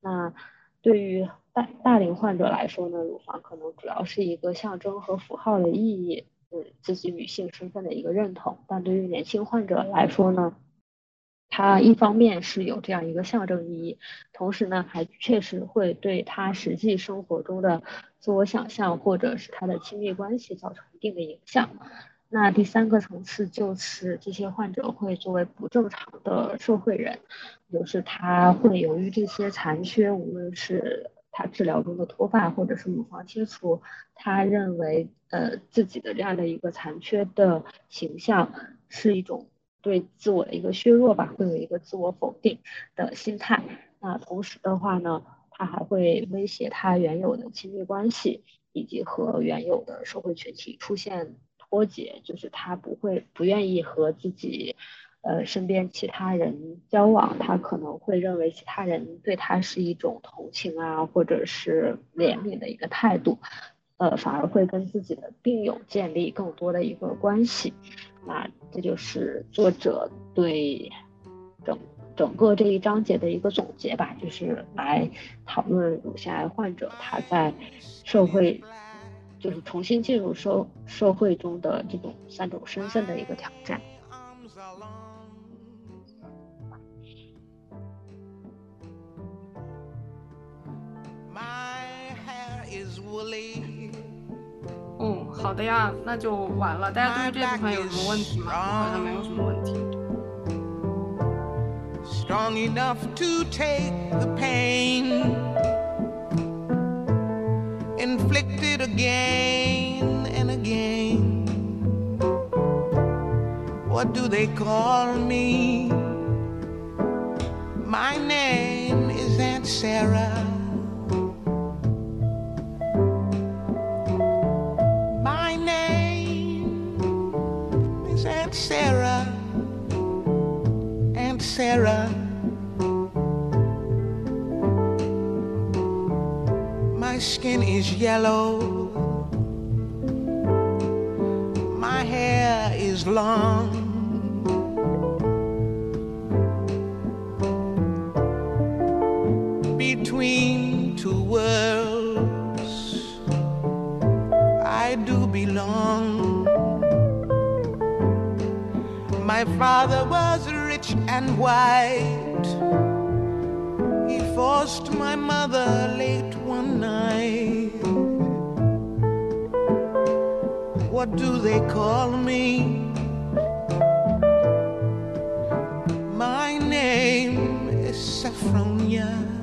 B: 那对于大大龄患者来说呢，乳房可能主要是一个象征和符号的意义，是，自己女性身份的一个认同。但对于年轻患者来说呢，它一方面是有这样一个象征意义，同时呢，还确实会对他实际生活中的自我想象或者是他的亲密关系造成一定的影响。那第三个层次就是这些患者会作为不正常的社会人，就是他会由于这些残缺，无论是他治疗中的脱发或者是乳房切除，他认为呃自己的这样的一个残缺的形象是一种。对自我的一个削弱吧，会有一个自我否定的心态。那同时的话呢，他还会威胁他原有的亲密关系，以及和原有的社会群体出现脱节，就是他不会不愿意和自己呃身边其他人交往，他可能会认为其他人对他是一种同情啊，或者是怜悯的一个态度，呃，反而会跟自己的病友建立更多的一个关系。那这就是作者对整整个这一章节的一个总结吧，就是来讨论乳腺癌患者他在社会就是重新进入社社会中的这种三种身份的一个挑战。
D: 嗯，好的呀，那就完了。大家对于这部分有什么问题吗？好像没有什么问题。Strong enough to take the pain inflicted again and again. What do they call me? My name is Aunt Sarah. Sarah, My skin is yellow, my hair is long. Between two worlds, I do belong. My father was and white. He forced my mother late one night. What do they call me? My name is Saffronia.